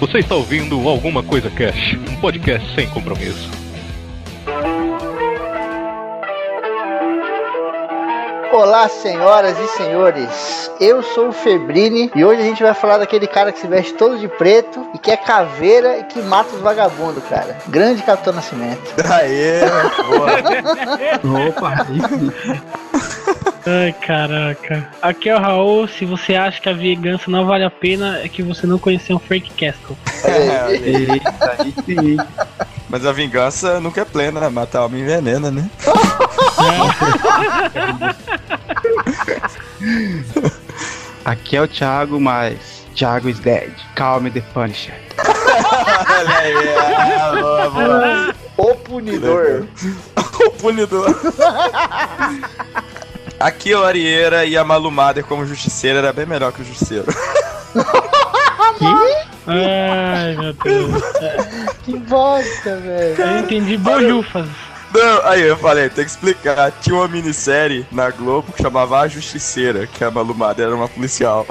Você está ouvindo Alguma Coisa Cash, um podcast sem compromisso. Olá, senhoras e senhores. Eu sou o Febrini e hoje a gente vai falar daquele cara que se veste todo de preto e que é caveira e que mata os vagabundos, cara. Grande Capitão Nascimento. Aê, Opa, Ai, caraca. Aqui é o Raul. Se você acha que a vingança não vale a pena, é que você não conheceu um Frank Castle. eita, aí sim. Mas a vingança nunca é plena, né? Matar homem envenena, né? Aqui é o Thiago, mas Thiago is dead. Calm the Punisher. Olha aí, é, boa, boa. O Punidor. o punidor. Aqui é o Arieira e a Malumader como justiceira era bem melhor que o justiceiro. Ai, meu Deus. Que bosta, velho. Eu entendi bolhufas. Não, aí eu falei, tem que explicar. Tinha uma minissérie na Globo que chamava A Justiceira, que a Malumader era uma policial.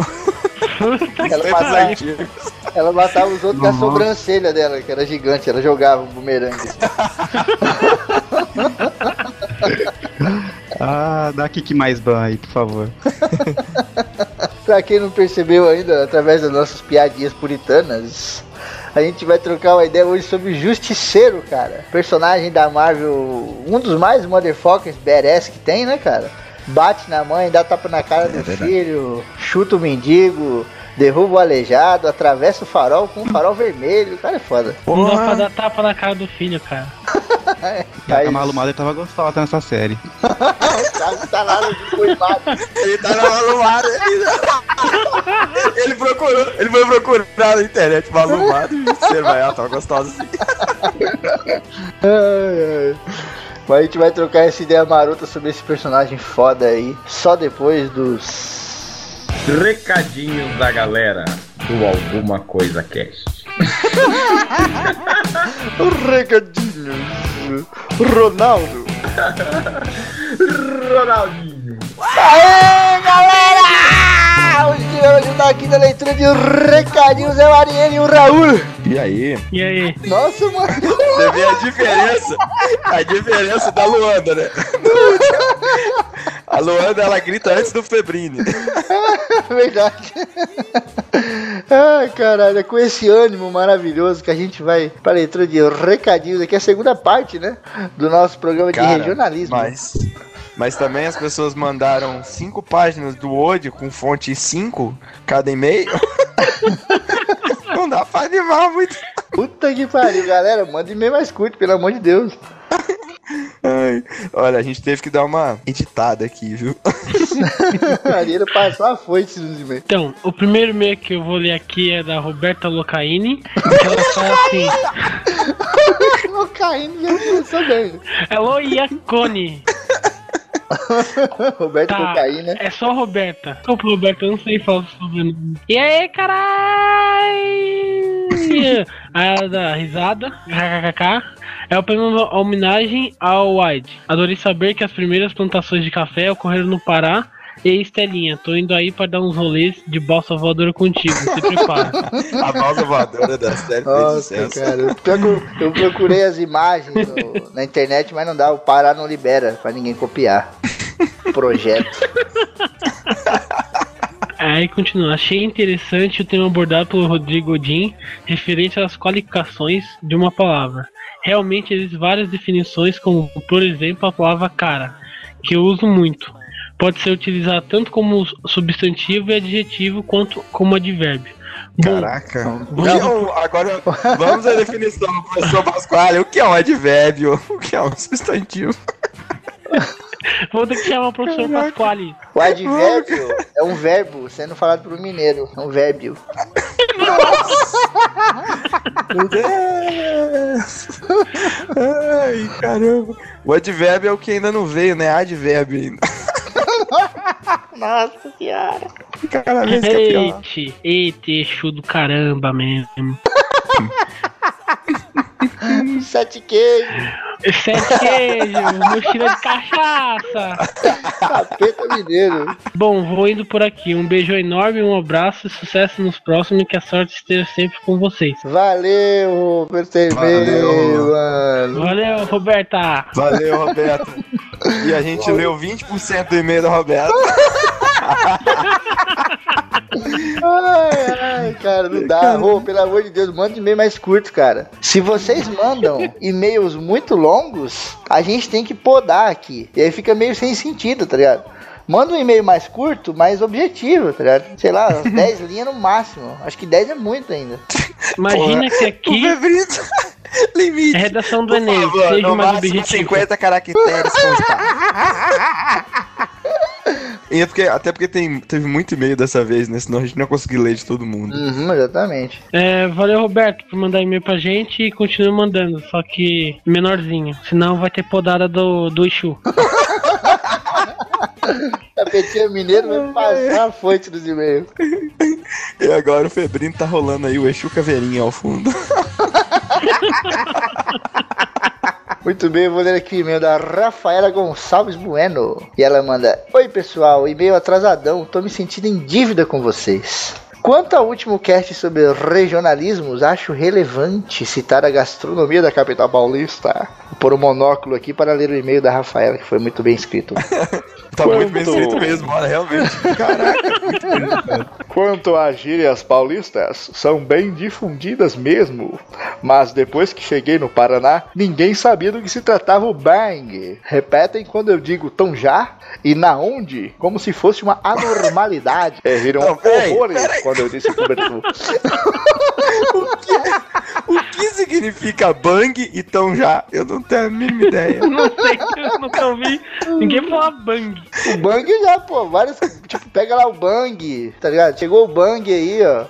Ela matava, ela matava os outros com a sobrancelha dela, que era gigante. Ela jogava um bumerangue. Ah, dá kick mais ban aí, por favor. Pra quem não percebeu ainda, através das nossas piadinhas puritanas, a gente vai trocar uma ideia hoje sobre o Justiceiro, cara. Personagem da Marvel, um dos mais motherfuckers badass que tem, né, cara? Bate na mãe, dá tapa na cara do filho, chuta o mendigo, derruba o aleijado, atravessa o farol com um farol vermelho. O cara é foda. Não dá pra dar tapa na cara do filho, cara. E a Mother tava gostosa nessa série. O cara não tá de coimado. Ele tá na Malumader. Ele... ele procurou, ele foi procurar na internet e você vai, ah, tá gostosa assim. Ai, ai. Mas a gente vai trocar essa ideia marota sobre esse personagem foda aí, só depois dos. Recadinhos da galera do Alguma Coisa Cast. Recadinhos. Ronaldo. Ronaldinho. Aê, galera! Hoje vai ajudar aqui na leitura de recadinhos é o Ariel e o Raul. E aí? E aí? Nossa, mano. Você vê a diferença? A diferença da Luanda, né? A Luanda, ela grita antes do Febrini. Verdade. Ai, caralho, é com esse ânimo maravilhoso que a gente vai para a leitura de recadinhos aqui, a segunda parte, né? Do nosso programa de Cara, regionalismo. Mas, mas também as pessoas mandaram cinco páginas do Word com fonte 5 cada e-mail. Não dá pra animar muito. Puta que pariu, galera. Manda e-mail mais curto, pelo amor de Deus. Ai, olha, a gente teve que dar uma editada aqui, viu? A Ariel passou a foice nos e-mails. Então, o primeiro e-mail que eu vou ler aqui é da Roberta Locaini. Que ela fala assim: Cocaína já começou bem. Alô, Iacone. Roberto Tá, Cocaína. é só Roberta. Desculpa, Roberta, eu não sei falar sobre nome. E aí, caralho! Aí ela dá risada, kkkk. É uma homenagem ao White. Adorei saber que as primeiras plantações de café ocorreram no Pará. E aí, Estelinha, tô indo aí pra dar uns rolês de balsa voadora contigo. Se prepara. A balsa voadora da série Nossa, cara. Eu procurei as imagens no- na internet, mas não dá. O Pará não libera pra ninguém copiar. Projeto. Aí continua. Achei interessante o tema abordado pelo Rodrigo Odin referente às qualificações de uma palavra. Realmente existem várias definições, como por exemplo a palavra cara, que eu uso muito. Pode ser utilizada tanto como substantivo e adjetivo quanto como advérbio. Bom, Caraca. É um- agora, vamos à definição, professor Pasquale. O que é um advérbio? O que é um substantivo? vou ter que chamar o professor Pasquale. O advérbio é um verbo sendo falado por um mineiro. É um vérbio. Meu Deus! Ai, caramba. O advérbio é o que ainda não veio, né? Advérbio ainda. Nossa senhora. Cada vez que é pior. Eite, eite, do caramba mesmo. Sete queijos. Sete queijos, mochila de cachaça. Capeta mineiro. Bom, vou indo por aqui. Um beijo enorme, um abraço, sucesso nos próximos e que a sorte esteja sempre com vocês. Valeu, Valeu. mano. Valeu, Roberta! Valeu, Roberto. E a gente leu 20% do e-mail da Roberta. Ai, ai, cara, não dá. Pelo amor de Deus, manda e-mail mais curto, cara. Se vocês mandam e-mails muito longos, a gente tem que podar aqui. E aí fica meio sem sentido, tá ligado? Manda um e-mail mais curto, mais objetivo, tá ligado? Sei lá, umas 10 linhas no máximo. Acho que 10 é muito ainda. Imagina que O aqui. Limite. é redação do Por Enem. favor, Seja no mais máximo objetivo. 50 caracteres. E é porque, até porque tem, teve muito e-mail dessa vez, né? Senão a gente não ia conseguir ler de todo mundo. Uhum, exatamente. É, valeu, Roberto, por mandar e-mail pra gente e continua mandando, só que menorzinho. Senão vai ter podada do, do Exu. Tapetinho mineiro vai passar a foice dos e-mails. E agora o Febrino tá rolando aí o Exu Caveirinha ao fundo. Muito bem, eu vou ler aqui o e-mail da Rafaela Gonçalves Bueno. E ela manda: Oi pessoal, e-mail atrasadão, tô me sentindo em dívida com vocês. Quanto ao último cast sobre regionalismos, acho relevante citar a gastronomia da capital paulista. Vou pôr um monóculo aqui para ler o e-mail da Rafaela, que foi muito bem escrito. Tá muito bem escrito mesmo, olha, realmente. Caraca. Quanto às gírias paulistas, são bem difundidas mesmo. Mas depois que cheguei no Paraná, ninguém sabia do que se tratava o bang. Repetem quando eu digo tão já e na onde, como se fosse uma anormalidade. É, viram Não, peraí, horrores peraí. quando eu disse cobertor. O que significa bang e tão já? Eu não tenho a mínima ideia. Não sei, eu nunca ouvi ninguém falar bang. O bang já, pô, vários. Tipo, pega lá o bang, tá ligado? Chegou o bang aí, ó.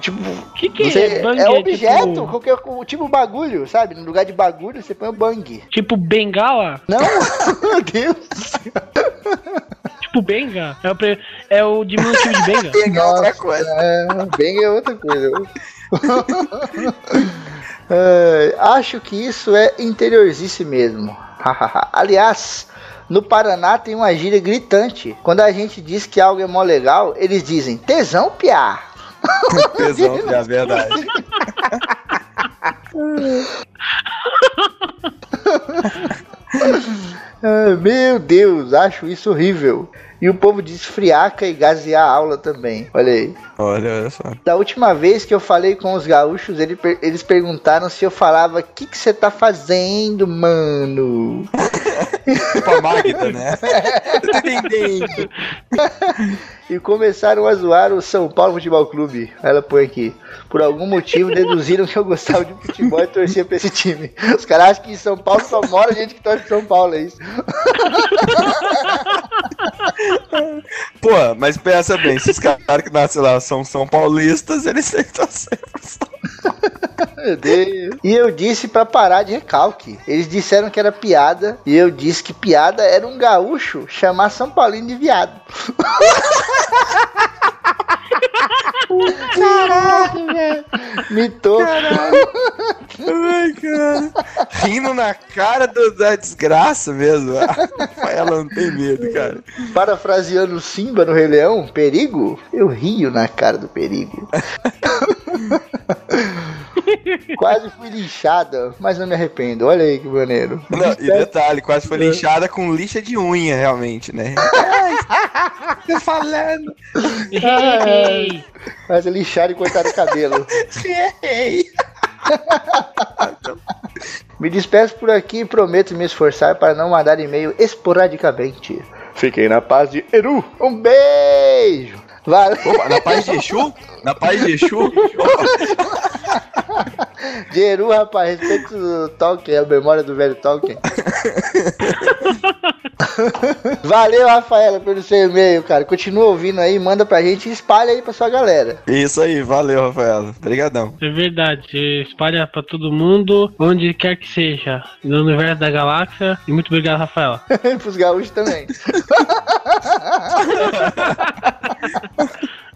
Tipo, O que, que você, é bang? é objeto, Tipo, qualquer tipo bagulho, sabe? No lugar de bagulho, você põe o bang. tipo bengala? Não, meu Deus. Tipo benga? É o, pre- é o diminutivo de benga? Pegar outra coisa. É, bang é outra coisa. É, acho que isso é interiorzice mesmo. Aliás, no Paraná tem uma gíria gritante. Quando a gente diz que algo é mó legal, eles dizem tesão piá. Tesão, é a verdade. Ah, meu Deus, acho isso horrível. E o povo diz friaca e gasear a aula também. Olha aí. Olha, olha só. Da última vez que eu falei com os gaúchos, ele eles perguntaram se eu falava: O que você tá fazendo, mano? Tipo a Magda, né? Entendendo. E começaram a zoar o São Paulo Futebol Clube. Ela põe aqui. Por algum motivo deduziram que eu gostava de futebol e torcia pra esse time. Os caras acham que em São Paulo só mora gente que torce São Paulo, é isso. Pô, mas pensa bem, se os caras que nascem lá são São Paulistas, eles pro São Meu Deus. E eu disse pra parar de recalque. Eles disseram que era piada. E eu disse que piada era um gaúcho chamar São Paulino de viado. Caralho, velho. Mitou. Ai, cara. Rindo na cara do- da desgraça mesmo. Ela não tem medo, cara. Parafraseando o Simba no Rei Leão, perigo? Eu rio na cara do perigo. Quase fui linchada, mas não me arrependo. Olha aí que maneiro. Não, e detalhe, quase foi linchada com lixa de unha, realmente, né? Tô falando. Ei, Mas lixaram e cortaram o cabelo. Ei. Me despeço por aqui e prometo me esforçar para não mandar e-mail esporadicamente. Fiquem na paz de Eru. Um beijo! Valeu! Opa, na paz de Exu? Na paz de Exu? Jeru, rapaz, respeito o Tolkien, a memória do velho Tolkien. Valeu, Rafaela, pelo seu e-mail, cara. Continua ouvindo aí, manda pra gente e espalha aí pra sua galera. Isso aí, valeu, Rafaela. Obrigadão. É verdade, espalha pra todo mundo, onde quer que seja, no universo da galáxia. E muito obrigado, Rafaela. Pros gaúchos também.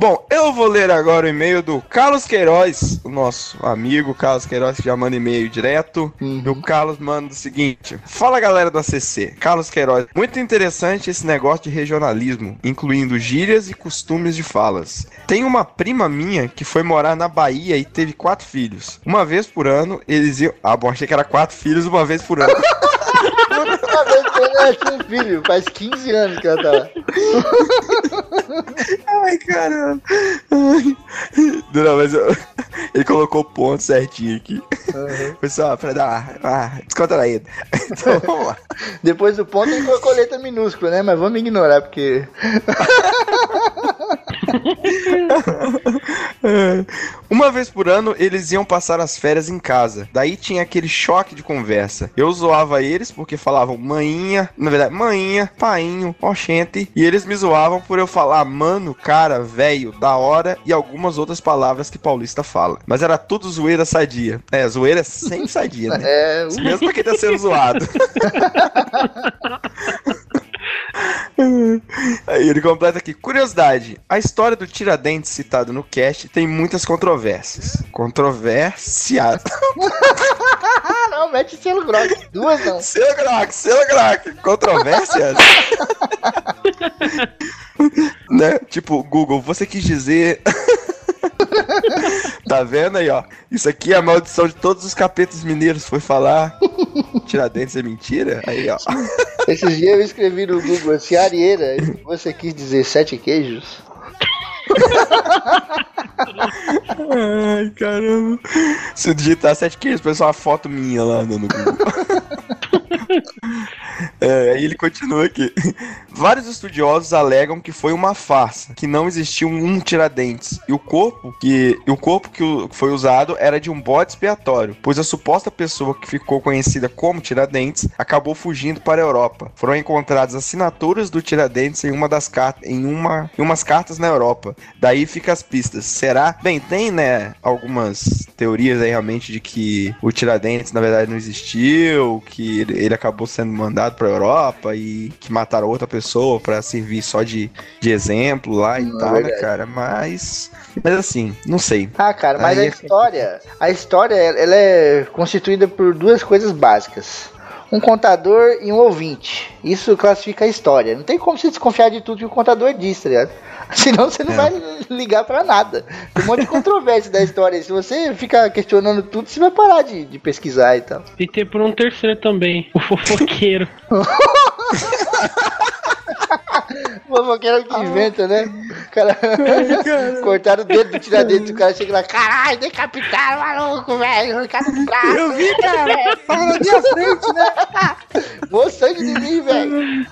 Bom, eu vou ler agora o e-mail do Carlos Queiroz, o nosso amigo Carlos Queiroz, que já manda e-mail direto. Uhum. E o Carlos manda o seguinte: Fala galera do ACC, Carlos Queiroz. Muito interessante esse negócio de regionalismo, incluindo gírias e costumes de falas. Tem uma prima minha que foi morar na Bahia e teve quatro filhos. Uma vez por ano, eles iam. Ah, bom, achei que era quatro filhos uma vez por ano. Ela tinha um filho, faz 15 anos que ela tá lá. Ai, caramba. Ai. Não, mas eu- ele colocou o ponto certinho aqui. Uhum. Foi só pra dar uma, uma descontraída. Então vamos lá. Depois do ponto tem colocou letra minúscula, né? Mas vamos ignorar, porque. É. Uma vez por ano, eles iam passar as férias em casa. Daí tinha aquele choque de conversa. Eu zoava eles porque falavam maninha, na verdade, maninha, painho, oxente. E eles me zoavam por eu falar mano, cara, velho, da hora e algumas outras palavras que paulista fala. Mas era tudo zoeira sadia. É, zoeira sem sadia, né? É. Mesmo pra quem tá sendo zoado. Aí ele completa aqui. Curiosidade: a história do Tiradentes citado no cast tem muitas controvérsias. Ah, não, mete selo grosso. Duas não. Selo Grock, selo Grock. Controvérsias? né? Tipo, Google, você quis dizer. Tá vendo aí, ó? Isso aqui é a maldição de todos os capetas mineiros. Foi falar. Tiradentes é mentira? Aí, ó. Esses dias eu escrevi no Google assim, Arieira, você quis dizer sete queijos? Ai, caramba. Se digitar sete queijos, parece uma foto minha lá no Google. É, aí ele continua aqui. Vários estudiosos alegam que foi uma farsa, que não existiu um Tiradentes. E o corpo que o corpo que foi usado era de um bode expiatório, pois a suposta pessoa que ficou conhecida como Tiradentes acabou fugindo para a Europa. Foram encontradas assinaturas do Tiradentes em uma das cartas em uma em umas cartas na Europa. Daí fica as pistas. Será? Bem, tem, né, algumas teorias aí realmente de que o Tiradentes na verdade não existiu, que ele, ele acabou sendo mandado para Europa e que mataram outra pessoa para servir só de, de exemplo lá e Hum, é tal, né, cara? Mas mas assim, não sei. Ah, cara, mas Aí a é- história, a história, ela é constituída por duas coisas básicas. Um contador e um ouvinte. Isso classifica a história. Não tem como você desconfiar de tudo que o contador diz, tá ligado? Senão você não É. vai ligar pra nada. Tem um monte de controvérsia da história. Se você ficar questionando tudo, você vai parar de, de pesquisar e tal. E ter por um terceiro também, o fofoqueiro. Fofoqueiro que inventa, né? O cara... Cortaram o dedo do tiradentes. O cara chega lá, caralho, decapitaram maluco, velho. O braço. Eu vi, cara. Tava na minha frente, né? Mó sangue de mim, velho.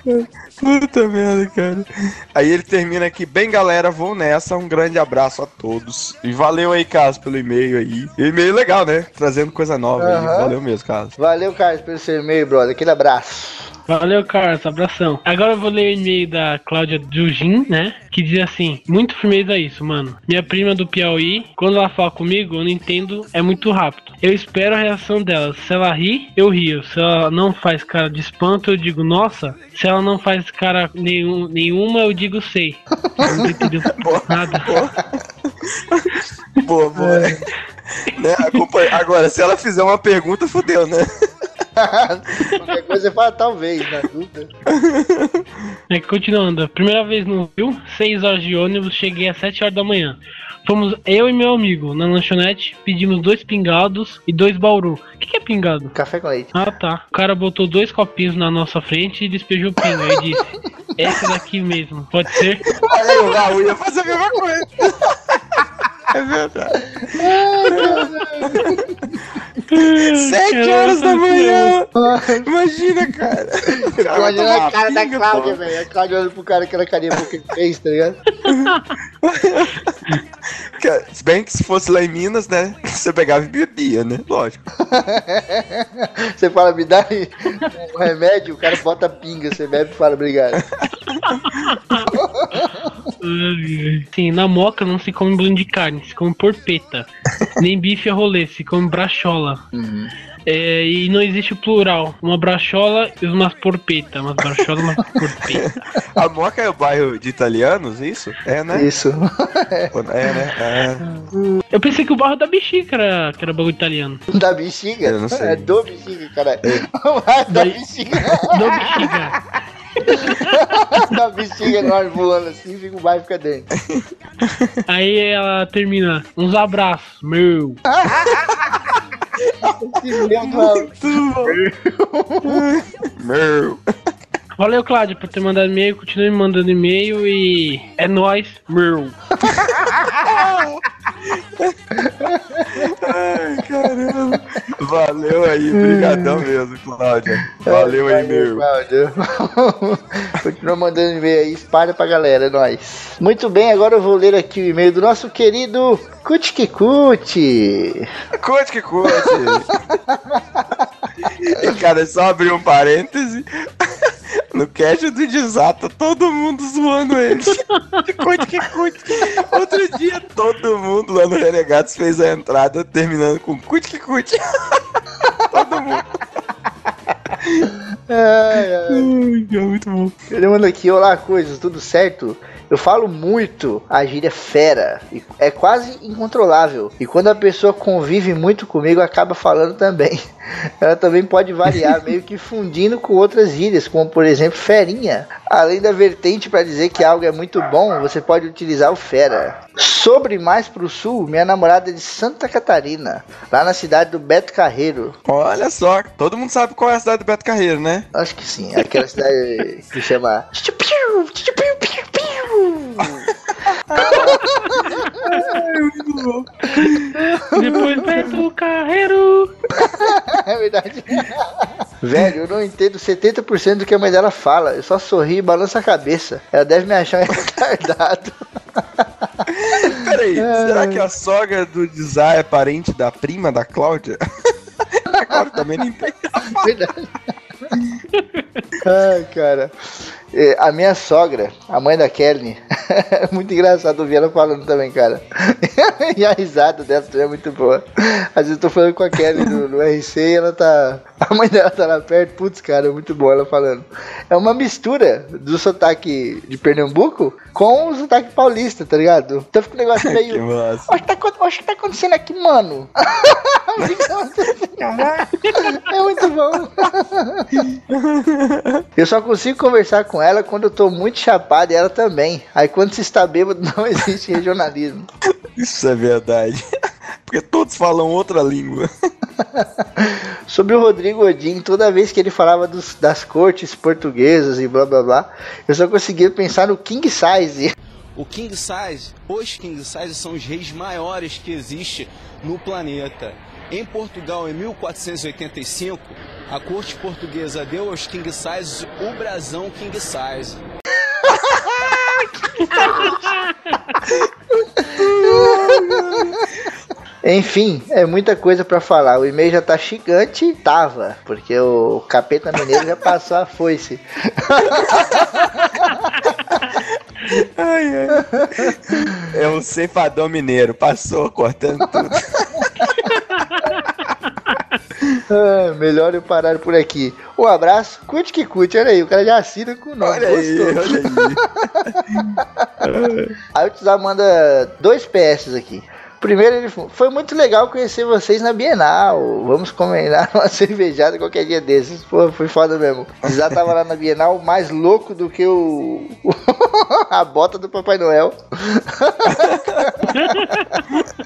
Puta merda, cara. Aí ele termina aqui, bem galera, vou nessa. Um grande abraço a todos. E valeu aí, Carlos, pelo e-mail aí. E-mail legal, né? Trazendo coisa nova aí. Aham. Valeu mesmo, Carlos. Valeu, Carlos, pelo seu e-mail, brother. Aquele abraço. Valeu, Carlos, abração. Agora eu vou ler o e-mail da Cláudia Jujin, né? Que diz assim: Muito firmeza isso, mano. Minha prima do Piauí, quando ela fala comigo, eu não entendo, é muito rápido. Eu espero a reação dela. Se ela ri, eu rio. Se ela não faz cara de espanto, eu digo nossa. Se ela não faz cara nenhum, nenhuma, eu digo sei. Eu não entendeu nada. Boa, boa. É. Né, Agora, se ela fizer uma pergunta, fodeu, né? Qualquer coisa você fala talvez, na dúvida. É, continuando. Primeira vez no Rio, 6 horas de ônibus, cheguei às 7 horas da manhã. Fomos eu e meu amigo na lanchonete, pedimos dois pingados e dois bauru. O que, que é pingado? Café com leite. Ah tá. O cara botou dois copinhos na nossa frente e despejou o pingo. Aí disse: Essa daqui mesmo, pode ser? Olha aí, o Raul ia fazer a mesma coisa. É verdade. Sete horas da manhã. Imagina, cara. Imagina a cara da Cláudia, velho. A Cláudia olhando pro cara, aquela carinha ele fez, tá ligado? Se bem que se fosse lá em Minas, né? Você pegava e bebia, né? Lógico. Você fala, me dá aí um remédio, o cara bota pinga, você bebe e fala, obrigado. Sim, na moca não se come bolo de carne, se come porpeta. Nem bife a rolê, se come brachola. É, e não existe o plural. Uma brachola e umas porpeta. Umas bracholas e umas porpeta. A Moca é o bairro de italianos, isso? É, né? Isso. É, né? É. Eu pensei que o barro da bexiga era, que era bagulho italiano. Da bexiga? Eu não sei. É do bexiga, cara. da Daí- bexiga. Do bexiga. da bexiga ar voando assim, fica o bairro fica dentro. Aí ela termina. Uns abraços. Meu. Meu Meu. Valeu, Cláudio, por ter mandado e-mail. Continue me mandando e-mail e. É nóis, meu. Ai, caramba. Valeu aí, brigadão mesmo, Cláudia. Valeu aí, meu. Cláudio. Continua mandando e-mail aí, espalha pra galera, é nóis. Muito bem, agora eu vou ler aqui o e-mail do nosso querido. Curte que curte. E, cara, só abrir um parêntese. No cast do Desata, todo mundo zoando ele. Que curte. Outro dia, todo mundo lá no Renegados fez a entrada terminando com que curte. Todo mundo. Ai, ai. Ai, é muito bom. Ele manda aqui, olá coisas, tudo certo? Eu falo muito a gíria fera, e é quase incontrolável. E quando a pessoa convive muito comigo, acaba falando também. Ela também pode variar, meio que fundindo com outras gírias, como por exemplo ferinha. Além da vertente para dizer que algo é muito bom, você pode utilizar o fera. Sobre mais pro sul, minha namorada é de Santa Catarina, lá na cidade do Beto Carreiro. Olha só, todo mundo sabe qual é a cidade do Beto Carreiro, né? Acho que sim, é aquela cidade que chama. Depois Beto Carreiro. É verdade. Velho, eu não entendo 70% do que a mãe dela fala. Eu só sorri e balanço a cabeça. Ela deve me achar um retardado. Peraí, será que a sogra do Dizá é parente da prima da Cláudia? A Cláudia também não entende. Verdade. Ai, cara. A minha sogra, a mãe da Kelly, é muito engraçado ouvir ela falando também, cara. E a risada dela também é muito boa. Às vezes eu tô falando com a Kelly no, no RC e ela tá. A mãe dela tá lá perto, putz, cara, é muito boa ela falando. É uma mistura do sotaque de Pernambuco com o sotaque paulista, tá ligado? Então fica um negócio Que meio. massa. Olha o que tá, acon- olha o que tá acontecendo aqui, mano. É muito bom. Eu só consigo conversar com ela quando eu tô muito chapado e ela também. Aí quando se está bêbado, não existe regionalismo. Isso é verdade. Porque todos falam outra língua. Sobre o Rodrigo Odin, toda vez que ele falava dos- das cortes portuguesas e blá blá blá, eu só conseguia pensar no King Size. O King Size, os King Size são os reis maiores que existe no planeta. Em Portugal, em 1485, a corte portuguesa deu aos King Size o brasão King Size. Enfim, é muita coisa pra falar. O e-mail já tá gigante, tava, porque o capeta mineiro já passou a foice. Ai, ai. É um ceifadão mineiro. Passou cortando tudo. Ah, melhor eu parar por aqui. Um abraço, curte que curte, olha aí, o cara já assina com o nome. Olha aí, olha aí. Aí o Tizar manda dois PS aqui. Primeiro, ele falou, foi muito legal conhecer vocês na Bienal. Vamos combinar uma cervejada qualquer dia desses. Pô, foi foda mesmo. Tizar tava lá na Bienal mais louco do que o. a bota do Papai Noel.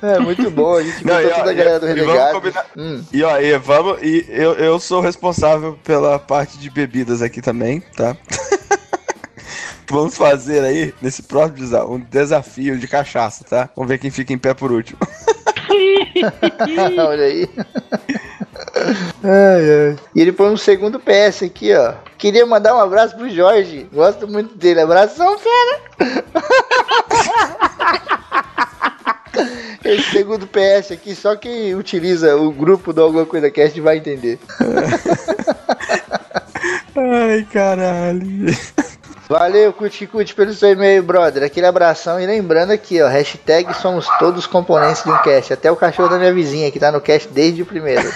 é muito bom, a gente Não, e, ó, toda a galera do Renegado. combinar- Hum, E ó, e vamos. E eu, eu sou responsável pela parte de bebidas aqui também, tá? Vamos fazer aí, nesse próximo desa- um desafio de cachaça, tá? Vamos ver quem fica em pé por último. Olha aí. Ai, ai. E ele põe um segundo PS aqui, ó. Queria mandar um abraço pro Jorge. Gosto muito dele. Abração, fera. Esse segundo PS aqui, só quem utiliza o grupo do Alguma Coisa Cast vai entender. Ai, caralho. Valeu, Cuti Cuti, pelo seu e-mail, brother. Aquele abração. E lembrando aqui, ó, hashtag somos todos componentes de um cast. Até o cachorro da minha vizinha, que tá no cast desde o primeiro.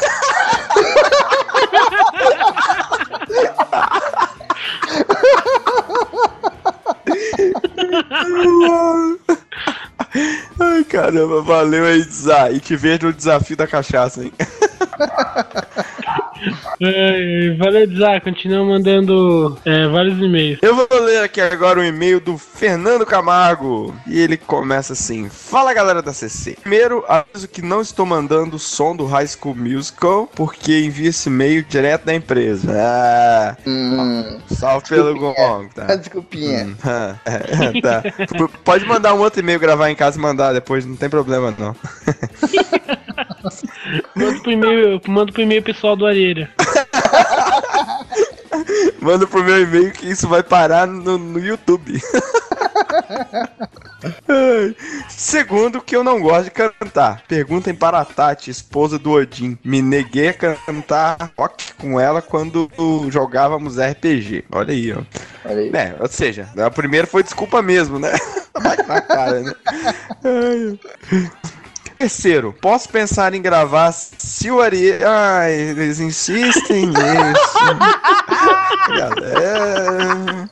Ai, caramba, valeu aí, Zay. E te vejo no desafio da cachaça, hein? Valeu, Zá. Continua mandando é, vários e-mails. Eu vou ler aqui agora o e-mail do Fernando Camargo. E ele começa assim: Fala galera da CC. Primeiro, aviso que não estou mandando o som do High School Musical, porque envio esse e-mail direto da empresa. Ah, Hum, salve pelo Gong, tá? desculpinha. Hum, é, tá. Pode mandar um outro e-mail, gravar em casa e mandar depois, não tem problema não. Manda pro e-mail, manda pro e-mail pessoal do Areira. Manda pro meu e-mail que isso vai parar no, no YouTube. Segundo, que eu não gosto de cantar. Perguntem para a Tati, esposa do Odin. Me neguei a cantar rock com ela quando jogávamos RPG. Olha aí, ó. Olha aí. É, ou seja, a primeira foi desculpa mesmo, né? Bate na cara, né? Terceiro, posso pensar em gravar se o Ari... Ai, eles insistem nisso. Galera...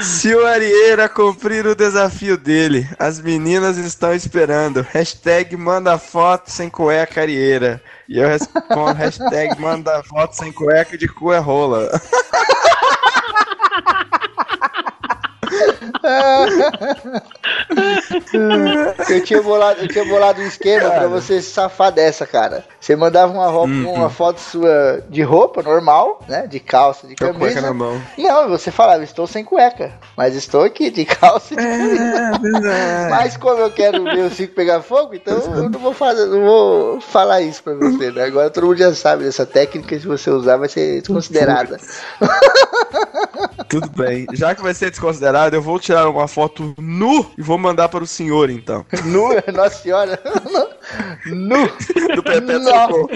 Se o Arieira cumprir o desafio dele, as meninas estão esperando. Hashtag manda foto sem cueca Arieira. E eu respondo hashtag manda foto sem cueca de cu é rola. Eu tinha bolado, eu tinha bolado um esquema pra você se safar dessa, cara. Você mandava uma, roupa, Hum, uma foto sua de roupa normal, né? De calça, de Com a cueca na camisa. mão. Não, você falava, estou sem cueca, mas estou aqui de calça e de camisa. É. Mas como eu quero ver o Cico pegar fogo, então eu não vou fazer, não vou falar isso pra você, né? Agora todo mundo já sabe dessa técnica, se você usar, vai ser desconsiderada. Tudo bem. Já que vai ser eu vou tirar uma foto nu e vou mandar para o senhor, então. Nu, Nossa senhora. Nu. Do. Socorro.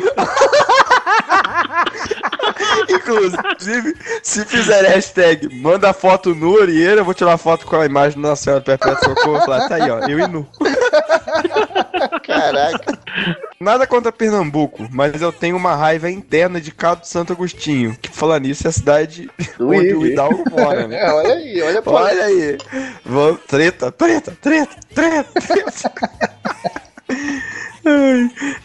Inclusive, se fizer hashtag manda foto nu, Orieira, eu vou tirar uma foto com a imagem da Nossa Senhora do Perpétuo Socorro e falar, tá aí, ó, eu e nu. Caraca. Nada contra Pernambuco, mas eu tenho uma raiva interna de Cabo Santo Agostinho, que falar nisso é a cidade Do onde o Hidalgo mora, né? É, olha aí, olha pra Olha aí. Vamos, treta, treta, treta, treta, treta.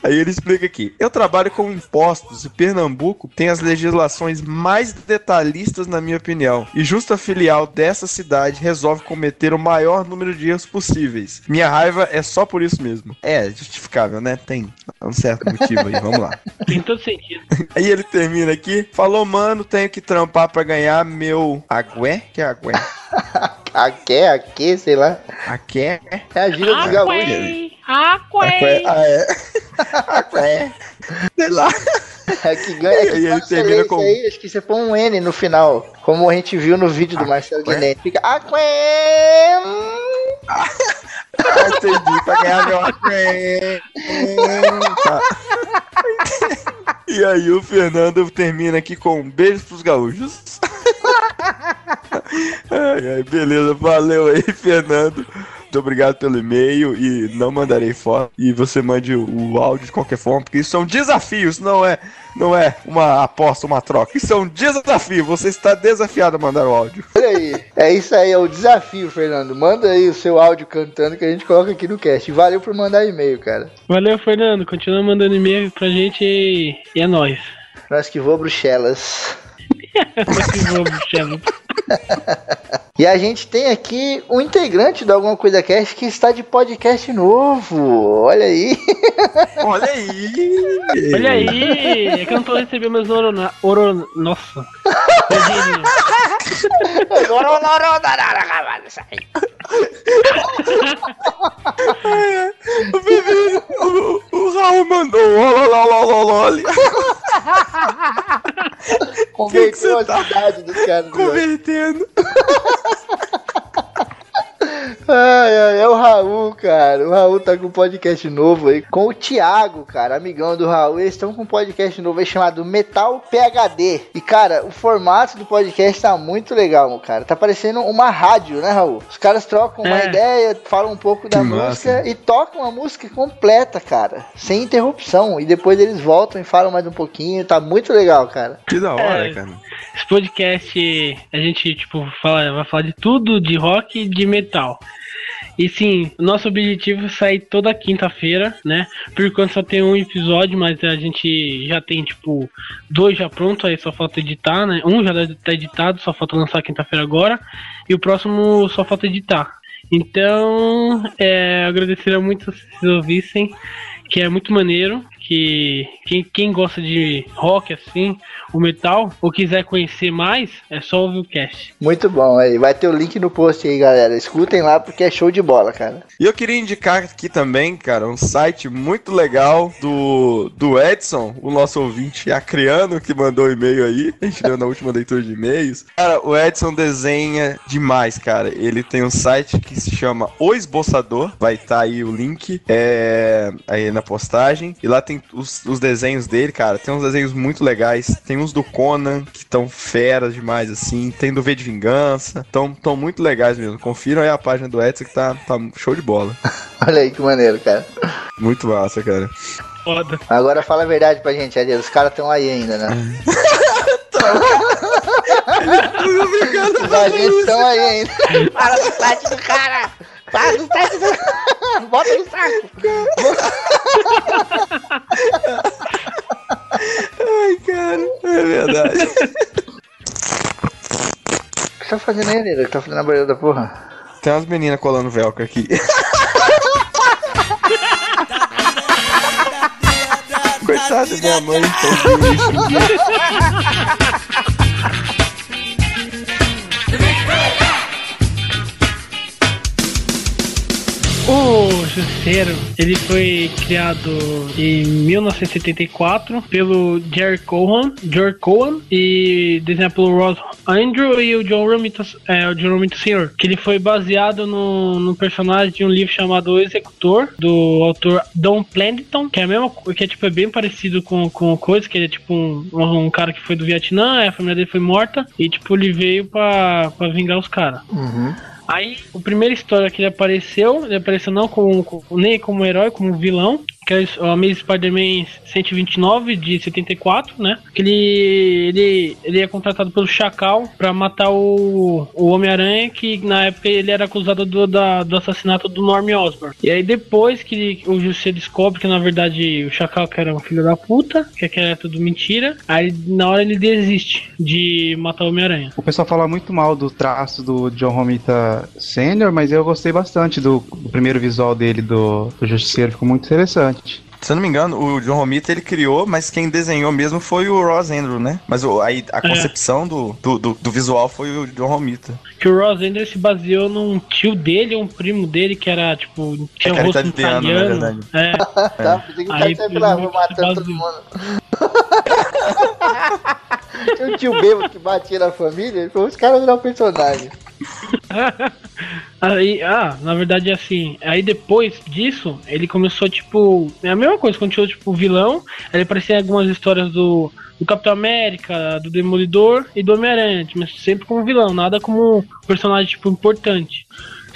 Aí ele explica aqui: eu trabalho com impostos e Pernambuco tem as legislações mais detalhistas, na minha opinião. E justa filial dessa cidade resolve cometer o maior número de erros possíveis. Minha raiva é só por isso mesmo. É justificável, né? Tem um certo motivo aí, vamos lá. Tem todo sentido. Aí ele termina aqui: falou, mano, tenho que trampar pra ganhar meu. Agué? Que é agué? Aqui, aqui, sei lá. Agué? É a gíria dos gaúchos. Agué. Ah, é. Agué. Sei lá. É que ganha. É E que aí ele termina com- aí, acho que você põe um N no final. Como a gente viu no vídeo do Marcelo? Guilherme. Fica. Aqué. Ah, entendi. Pra ganhar meu agué. Tá. E aí o Fernando termina aqui com um beijo pros gaúchos. Ai, ai, beleza, valeu aí, Fernando. Muito obrigado pelo e-mail e não mandarei foto. E você mande o, o áudio de qualquer forma, porque isso são desafios, não é, não é uma aposta, uma troca. Isso é um desafio. Você está desafiado a mandar o áudio. Olha aí. É isso aí, é o desafio, Fernando. Manda aí o seu áudio cantando que a gente coloca aqui no cast. Valeu por mandar e-mail, cara. Valeu, Fernando. Continua mandando e-mail pra gente e, e é nóis. Nós que voa Bruxelas. Que bom, Michelo. E a gente tem aqui um integrante do Alguma Coisa Cast que está de podcast novo. Olha aí. Olha aí! Olha aí! É que eu não tô recebendo meus oro... oro... Nossa. O, bebê, o, o Raul mandou. Converteu você a tá cidade dos caras. né? Convertendo. Ai, ai, é o Raul, cara. O Raul tá com um podcast novo aí. Com o Thiago, cara, amigão do Raul. Eles estão com um podcast novo aí chamado Metal PHD. E, cara, o formato do podcast tá muito legal, cara. Tá parecendo uma rádio, né, Raul? Os caras trocam uma É. ideia, falam um pouco da Que música massa. e tocam a música completa, cara. Sem interrupção. E depois eles voltam e falam mais um pouquinho. Tá muito legal, cara. Que da hora, É. cara. Esse podcast a gente, tipo, fala, vai falar de tudo, de rock e de metal. E sim, nosso objetivo é sair toda quinta-feira, né? Por enquanto só tem um episódio, mas a gente já tem, tipo, dois já pronto, aí só falta editar, né? Um já tá editado, só falta lançar quinta-feira agora. E o próximo só falta editar. Então, é, agradeceria muito se vocês ouvissem, que é muito maneiro que quem, quem gosta de rock assim, o metal, ou quiser conhecer mais, é só ouvir o cast. Muito bom, aí vai ter o link no post aí, galera. Escutem lá porque é show de bola, cara. E eu queria indicar aqui também, cara, um site muito legal do, do Edson, o nosso ouvinte acreano que mandou um e-mail aí. A gente deu na última leitura de e-mails. Cara, o Edson desenha demais, cara. Ele tem um site que se chama O Esboçador. Vai estar tá aí o link é, aí na postagem. E lá tem os, os desenhos dele, cara. Tem uns desenhos muito legais. Tem uns do Conan que estão feras demais, assim. Tem do V de Vingança. Estão muito legais mesmo. Confiram aí a página do Edson que tá, tá show de bola. Olha aí que maneiro, cara. Muito massa, cara. Foda. Agora fala a verdade pra gente, Ariel. Os caras estão aí ainda, né? Os agentes estão aí ainda. Para do site do cara! Para do site do cara! Bota no saco! Ai, cara, é verdade. O que tá fazendo aí, Ariel? O que tá fazendo na barreira da porra? Tem umas meninas colando velcro aqui. Coitada da minha mãe, tô O Justiceiro, ele foi criado em 1974 pelo Jerry Cohen, Jerry Cohen e desenhado pelo Ross Andrew e o John Romita, é, o John Romita Sr., que ele foi baseado no, no personagem de um livro chamado O Executor, do autor Don Planton, que é co- que é tipo é bem parecido com, com coisa, que ele é tipo um, um cara que foi do Vietnã, a família dele foi morta, e tipo ele veio pra, pra vingar os caras. Uhum. Aí, a primeira história que ele apareceu, ele apareceu não como, como- nem como herói, como vilão, que é o Amazing Spider-Man 129 de 74, né? Que ele, ele, ele é contratado pelo Chacal pra matar o, o Homem-Aranha, que na época ele era acusado do, da- do assassinato do Norm Osborn. E aí depois que ele- o José descobre que na verdade o Chacal que era um filho da puta, que que era tudo mentira, aí na hora ele desiste de matar o Homem-Aranha. O pessoal fala muito mal do traço do John Romita Sr., mas eu gostei bastante do, do primeiro visual dele do, do Justiceiro, ficou muito interessante. Se eu não me engano, o John Romita ele criou, mas quem desenhou mesmo foi o Ross Andrew, né? Mas o, aí a concepção do, do, do, do visual foi o John Romita. que o Ross Ender se baseou num tio dele, um primo dele, que era, tipo, tinha É que um era rosto italiano, na italiano. verdade. É, Tá, pensei que o cara Aí, sempre lá, vou matando todo mundo. Tinha um tio bêbado que batia na família, ele falou, os caras viram um personagem. aí, ah, na verdade é assim. Aí depois disso, ele começou, tipo, é a mesma coisa, continuou, tipo, vilão. Ele aparecia em algumas histórias do, do Capitão América, do Demolidor e do Homem-Aranha, mas sempre como vilão, nada como personagem, tipo, importante.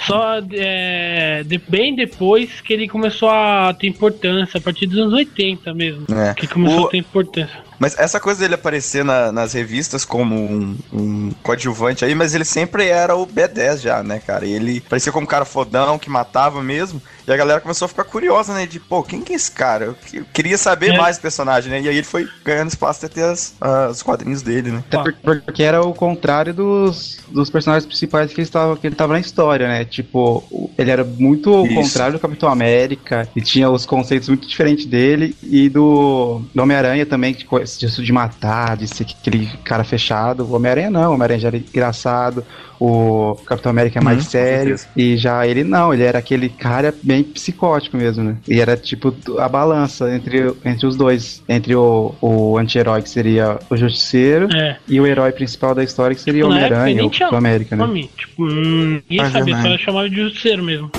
Só é, de- bem depois que ele começou a ter importância, a partir dos anos 80 mesmo. É. Que começou O- a ter importância. Mas essa coisa dele aparecer na- nas revistas como um, um coadjuvante aí, mas ele sempre era o B10 já, né, cara? E ele parecia como um cara fodão que matava mesmo. E a galera começou a ficar curiosa, né? De, pô, quem que é esse cara? Eu, eu queria saber É. mais do personagem, né? E aí ele foi ganhando espaço até ter as, as quadrinhos dele, né? Até por- porque era o contrário dos, dos personagens principais que ele estava que ele tava na história, né? Tipo, o- ele era muito Isso. contrário do Capitão América e tinha os conceitos muito diferentes dele e do, do Homem-Aranha também, que co- disso de matar, de ser aquele cara fechado. O Homem-Aranha não, o Homem-Aranha já era engraçado, o Capitão América é mais Uhum, sério e já ele não, ele era aquele cara bem psicótico mesmo, né? E era tipo a balança entre, entre os dois, entre o, o anti-herói que seria o Justiceiro É. e o herói principal da história que seria o Na época, Homem-Aranha, o Capitão América, né? nome. Tipo, hum, É sabia, verdade. só chamava de justiceiro mesmo.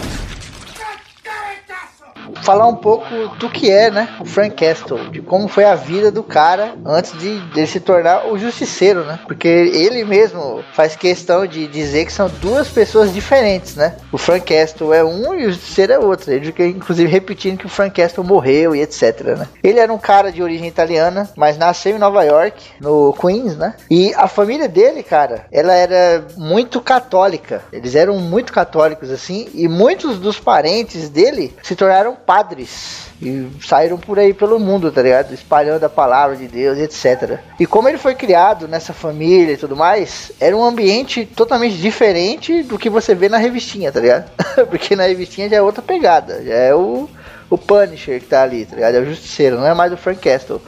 Falar um pouco do que é, né, o Frank Castle, de como foi a vida do cara antes de, de se tornar o justiceiro, né? Porque ele mesmo faz questão de dizer que são duas pessoas diferentes, né? O Frank Castle é um e o justiceiro é outro. Ele fica inclusive repetindo que o Frank Castle morreu e etc, né? Ele era um cara de origem italiana, mas nasceu em Nova York, no Queens, né? E a família dele, cara, ela era muito católica. Eles eram muito católicos assim, e muitos dos parentes dele se tornaram padres e saíram por aí pelo mundo, tá ligado? Espalhando a palavra de Deus, etc. E como ele foi criado nessa família e tudo mais, era um ambiente totalmente diferente do que você vê na revistinha, tá ligado? Porque na revistinha já é outra pegada, já é o, o Punisher que tá ali, tá ligado? É o Justiceiro, não é mais o Frank Castle.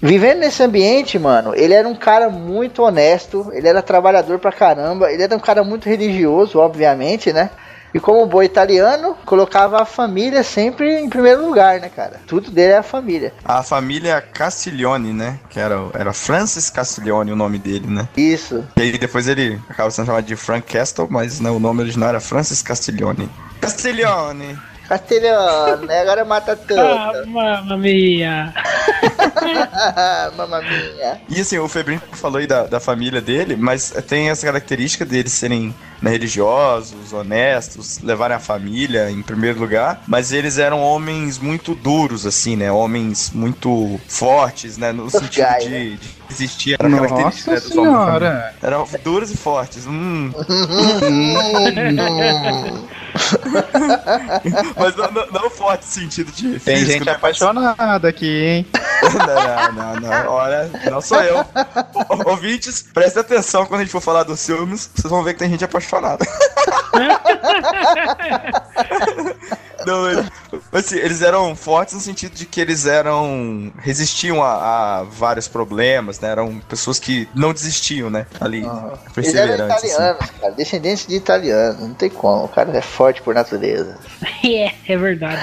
Vivendo nesse ambiente, mano, ele era um cara muito honesto, ele era trabalhador pra caramba, ele era um cara muito religioso, obviamente, né? E como bom italiano, colocava a família sempre em primeiro lugar, né, cara? Tudo dele é a família. A família Castiglione, né? Que era, era Francis Castiglione o nome dele, né? Isso. E aí depois ele acaba sendo chamado de Frank Castle, mas né, o nome original era Francis Castiglione. Castiglione! Castelhano, né? Agora mata tudo. Ah, mamma mia. Mamma mia. E assim, o Febrinho falou aí da, da família dele, mas tem essa característica deles serem né, religiosos, honestos, levarem a família em primeiro lugar, mas eles eram homens muito duros, assim, né? Homens muito fortes, né? No Tough sentido guy, de, né? de existir era a característica Nossa né, dos homens senhora. Eram duros e fortes. Hum. Mas não, não, não forte no sentido de Tem físico, gente né? apaixonada aqui, hein? Não, não, não, olha, não sou eu. O- Ouvintes, prestem atenção quando a gente for falar dos filmes, vocês vão ver que tem gente apaixonada. Não, mas, mas, assim, eles eram fortes no sentido de que eles eram. resistiam a, a vários problemas, né? Eram pessoas que não desistiam, né? Ali, Eles eram perseverantes. assim. italianos, cara. Descendentes de italianos. Não tem como. O cara é forte por natureza. É, é verdade.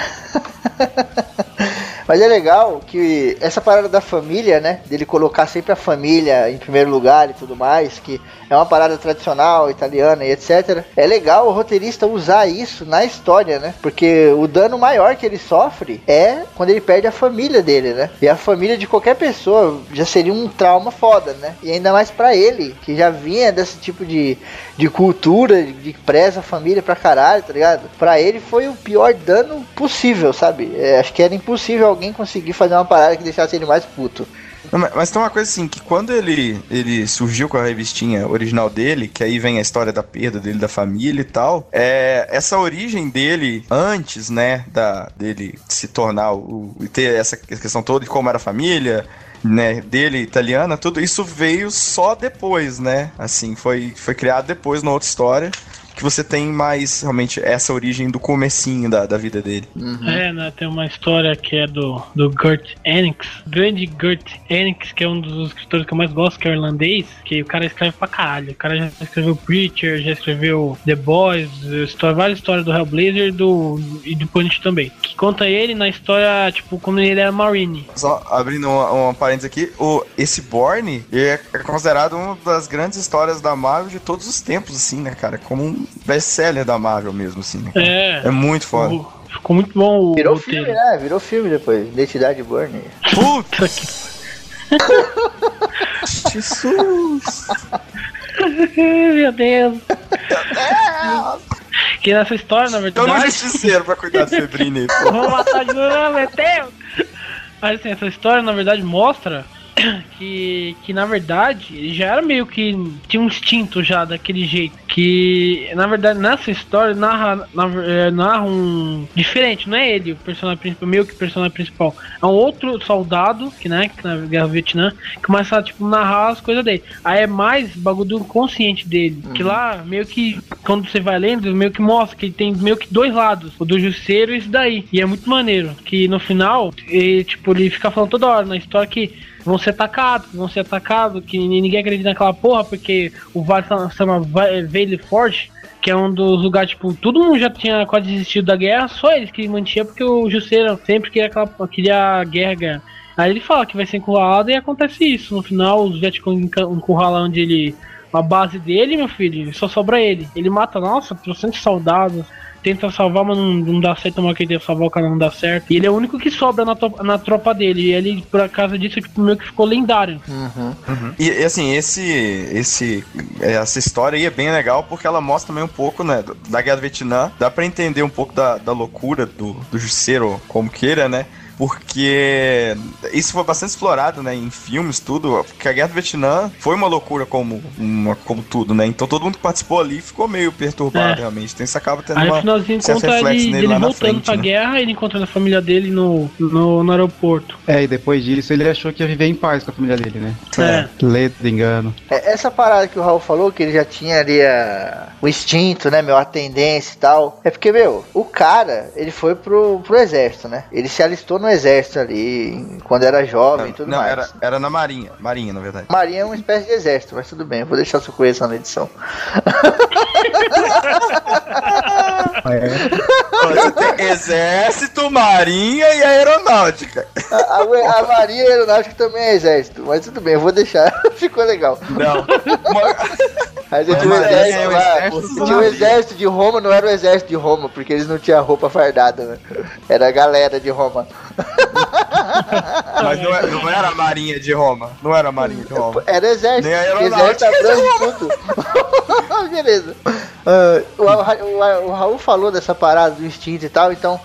Mas é legal que essa parada da família, né? Dele colocar sempre a família em primeiro lugar e tudo mais, que é uma parada tradicional, italiana e etc. É legal o roteirista usar isso na história, né? Porque o dano maior que ele sofre é quando ele perde a família dele, né? E a família de qualquer pessoa já seria um trauma foda, né? E ainda mais pra ele, que já vinha desse tipo de, de cultura, de preza a família pra caralho, tá ligado? Pra ele foi o pior dano possível, sabe? É, acho que era impossível alguém conseguir fazer uma parada que deixasse ele mais puto. Mas tem uma coisa assim, que quando ele, ele surgiu com a revistinha original dele, que aí vem a história da perda dele, da família e tal, é, essa origem dele antes, né, da, dele se tornar o. e ter essa questão toda de como era a família, né, dele italiana, tudo isso veio só depois, né? Assim, foi, foi criado depois na outra história. Que você tem mais realmente essa origem do comecinho da, da vida dele. É, né, tem uma história que é do, do Gert Enix, grande Gert Enix, que é um dos escritores que eu mais gosto, que é irlandês, que o cara escreve pra caralho. O cara já escreveu Preacher, já escreveu The Boys, história, várias histórias do Hellblazer do, e do Punisher também. Que conta ele na história, tipo, como ele era Marine. Só abrindo uma, uma parênteses aqui, o, esse Borne é é considerado uma das grandes histórias da Marvel de todos os tempos, assim, né, cara? Como um best-seller da Marvel mesmo, assim, né? É. É muito foda. o- Ficou muito bom o Virou roteiro. filme, né? Virou filme depois. Identidade Burn. Puta que Jesus! Meu Deus. Que nessa história, na Então no verdade. justiceiro pra cuidar do Febrine aí, pô. Vamos matar de novo! Mas assim, essa história na verdade mostra que, que na verdade ele já era meio que tinha um instinto já daquele jeito. Que na verdade nessa história narra, narra, é, narra um. Diferente, não é ele o personagem principal, meio que o personagem principal. É um outro soldado que, né, que na Guerra do Vietnã que começa a tipo, narrar as coisas dele. Aí é mais bagulho do consciente dele. Que lá meio que quando você vai lendo, meio que mostra que ele tem meio que dois lados: o do Justiceiro e isso daí. E é muito maneiro. Que no final, ele, tipo, ele fica falando toda hora na história que vão ser atacados, vão ser atacados, que ninguém acredita naquela porra, porque o Vale chama Vale Forge, que é um dos lugares, tipo, todo mundo já tinha quase desistido da guerra, só eles que mantinha, porque o Jusceiro sempre queria, aquela, queria a guerra. Aí ele fala que vai ser encurralado e acontece isso. No final, os Vietcong encurralam onde ele. A base dele, meu filho, só sobra ele. Ele mata, nossa, 300 soldados. Tenta salvar, mas não, não dá certo, uma que ele tenta salvar o cara não dá certo. E ele é o único que sobra na, to- na tropa dele. E ele, por causa disso, tipo, meio que ficou lendário. E, e, assim, esse, esse, essa história aí é bem legal porque ela mostra também um pouco, né, da Guerra do Vietnã. Dá pra entender um pouco da, da loucura do, do Justiceiro, como queira, né? Porque isso foi bastante explorado, né, em filmes, tudo. Porque a Guerra do Vietnã foi uma loucura como, uma, como tudo, né? Então todo mundo que participou ali ficou meio perturbado, É. realmente. Então isso acaba tendo Aí uma, finalzinho certo reflexo ele, nele ele lá na voltando frente, pra né? guerra, ele encontrando a família dele no, no, no aeroporto. É, e depois disso ele achou que ia viver em paz com a família dele, né? É. Ledo engano. É, Essa parada que o Raul falou, que ele já tinha ali a- o instinto, né, meu, a tendência e tal. É porque, meu, o cara, ele foi pro, pro exército, né? Ele se alistou no exército ali, quando era jovem e tudo Não, mais. era, era na Marinha. Marinha, na verdade. Marinha é uma espécie de exército, mas tudo bem, eu vou deixar sua correção na edição. Tem exército, marinha e aeronáutica. A, a- a Marinha e a Aeronáutica também é exército, mas tudo bem, eu vou deixar, ficou legal. Não. Mas eu tinha um Marinha exército é o lá, tinha o exército de Roma, não era o exército de Roma, porque eles não tinham roupa fardada, né? Era a galera de Roma. Mas não, é- não era a marinha de Roma. Não era a marinha de Roma. Era exército, Nem a aeronáutica exército tudo. Beleza. Ah, o, o- o Raul falou dessa parada do instinto e tal, então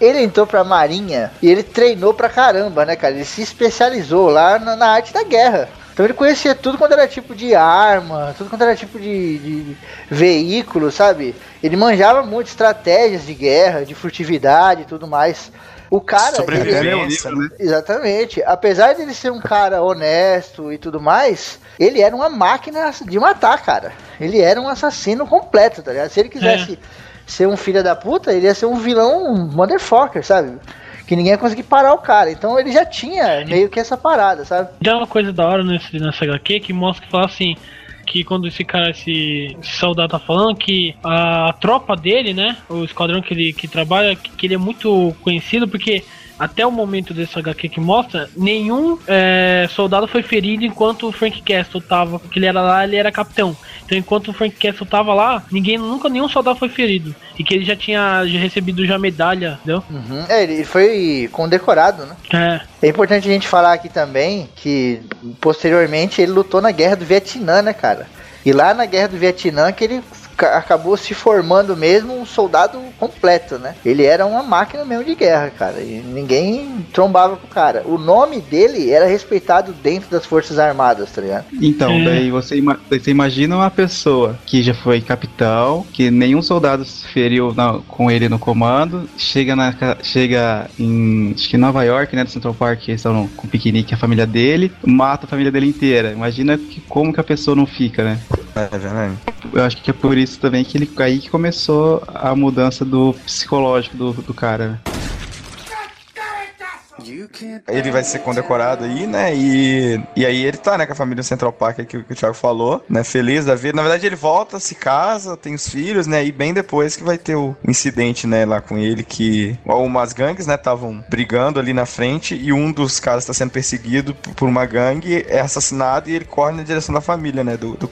ele entrou pra marinha e ele treinou pra caramba, né, cara? Ele se especializou lá na, na arte da guerra. Então ele conhecia tudo quando era tipo de arma, tudo quando era tipo de, de veículo, sabe? Ele manjava muito estratégias de guerra, de furtividade e tudo mais. O cara. ele- Sobrevivência, né? Exatamente. Apesar de ele ser um cara honesto e tudo mais, ele era uma máquina de matar, cara. Ele era um assassino completo, tá ligado? Se ele quisesse ser um filho da puta, ele ia ser um vilão motherfucker, sabe? Que ninguém ia conseguir parar o cara. Então ele já tinha meio que essa parada, sabe? Já uma coisa da hora nesse, nessa HQ que mostra que fala assim. Que quando esse cara, esse, esse soldado tá falando que a tropa dele, né? O esquadrão que ele que trabalha, que, que ele é muito conhecido porque até o momento desse HQ que mostra, nenhum é, soldado foi ferido enquanto o Frank Castle tava, porque ele era lá, ele era capitão. Então enquanto o Frank Castle tava lá, ninguém nunca nenhum soldado foi ferido e que ele já tinha já recebido já medalha, entendeu? Uhum. É, ele foi condecorado, né? É. É importante a gente falar aqui também que posteriormente ele lutou na guerra do Vietnã, né, cara? E lá na guerra do Vietnã que ele ca- acabou se formando mesmo um soldado completo, né? Ele era uma máquina mesmo de guerra, cara. E ninguém trombava com o cara. O nome dele era respeitado dentro das Forças Armadas, tá ligado? Então, É. daí você, ima- você imagina uma pessoa que já foi capitão, que nenhum soldado se feriu na- com ele no comando, chega, na, chega em acho que Nova York, né, do Central Park, que eles estão com piquenique, a família dele, mata a família dele inteira. Imagina que, como que a pessoa não fica, né? É verdade. Eu acho que é por isso também que ele aí que começou a mudança do psicológico do, do cara. né? Ele vai ser condecorado aí, né? E, e aí ele tá, né, com a família Central Park que, que o Thiago falou, né? Feliz da vida. Na verdade, ele volta, se casa, tem os filhos, né? E bem depois que vai ter o incidente, né, lá com ele, que umas gangues, né, estavam brigando ali na frente e um dos caras tá sendo perseguido por uma gangue, é assassinado e ele corre na direção da família, né, do, do.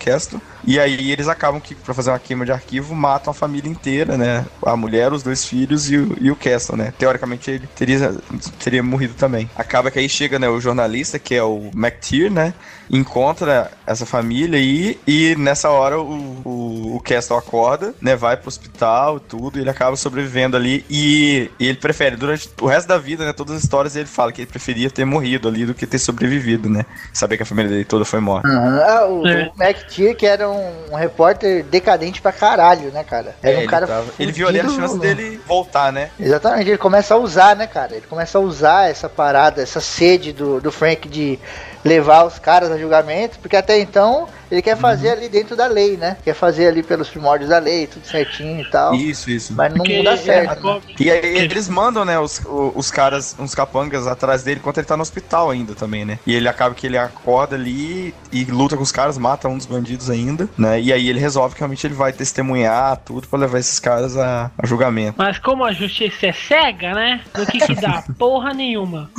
E aí eles acabam que, pra fazer uma queima de arquivo, matam a família inteira, né? A mulher, os dois filhos e o, e o Castle, né? Teoricamente ele teria, teria morrido também. Acaba que aí chega, né, o jornalista, que é o McTeer, né? Encontra essa família aí e nessa hora o, o, o Castle acorda, né? Vai pro hospital e tudo, e ele acaba sobrevivendo ali e, e ele prefere, durante o resto da vida, né? Todas as histórias ele fala que ele preferia ter morrido ali do que ter sobrevivido, né? Saber que a família dele toda foi morta. Uhum. Ah, o, É. o McTeer, que era um, um repórter decadente pra caralho, né, cara? Era um É, ele, cara. tava- ele viu ali a chance dele voltar, né? Exatamente, ele começa a usar, né, cara? Ele começa a usar essa parada, essa sede do, do Frank de levar os caras a julgamento, porque até então ele quer fazer Uhum. ali dentro da lei, né? Quer fazer ali pelos primórdios da lei, tudo certinho e tal. Isso, isso. Mas não Porque dá é, certo. né? E aí eles mandam, né, os, os caras, uns capangas atrás dele enquanto ele tá no hospital ainda também, né? E ele acaba que ele acorda ali e luta com os caras, mata um dos bandidos ainda, né? E aí ele resolve que realmente ele vai testemunhar tudo pra levar esses caras a, a julgamento. Mas como a justiça é cega, né? O que que dá? Porra nenhuma.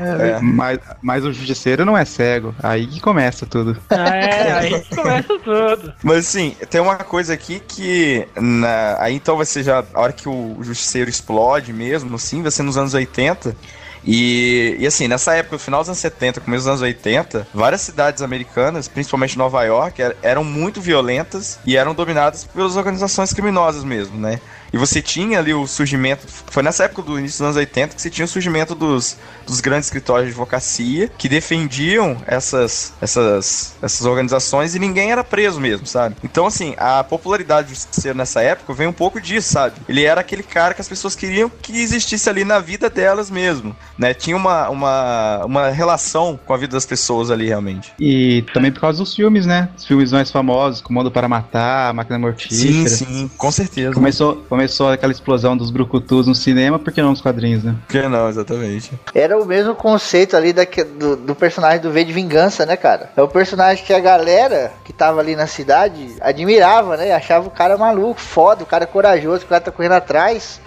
É. Mas, mas o justiceiro não é cego. Aí que começa tudo. É, aí começa tudo. Mas assim, tem uma coisa aqui que. Na... Aí então ser já a hora que o Justiceiro explode mesmo, assim, ser nos anos 80. E, e assim, nessa época, no final dos anos 70, começo dos anos 80, várias cidades americanas, principalmente Nova York, er- eram muito violentas e eram dominadas pelas organizações criminosas mesmo, né? E você tinha ali o surgimento. Foi nessa época do início dos anos 80 que você tinha o surgimento dos, dos grandes escritórios de advocacia que defendiam essas, essas, essas organizações e ninguém era preso mesmo, sabe? Então, assim, a popularidade do justiceiro nessa época vem um pouco disso, sabe? Ele era aquele cara que as pessoas queriam que existisse ali na vida delas mesmo, né? Tinha uma, uma, uma relação com a vida das pessoas ali, realmente. E também por causa dos filmes, né? Os filmes mais famosos, Comando para Matar, Máquina Mortífera. Sim, sim, com certeza. Começou, começou aquela explosão dos brucutus no cinema, por que não nos quadrinhos, né? Por que não, exatamente. Era o mesmo conceito ali daque- do, do personagem do V de Vingança, né, cara? É o personagem que a galera que tava ali na cidade admirava, né? Achava o cara maluco, foda, o cara corajoso, que o cara tá correndo atrás.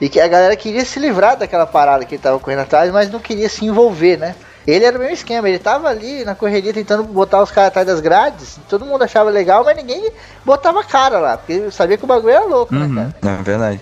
E que a galera queria se livrar daquela parada que ele tava correndo atrás, mas não queria se envolver, né? Ele era o mesmo esquema, ele tava ali na correria tentando botar os caras atrás das grades, todo mundo achava legal, mas ninguém botava cara lá, porque sabia que o bagulho era louco, né, Uhum, cara? é verdade.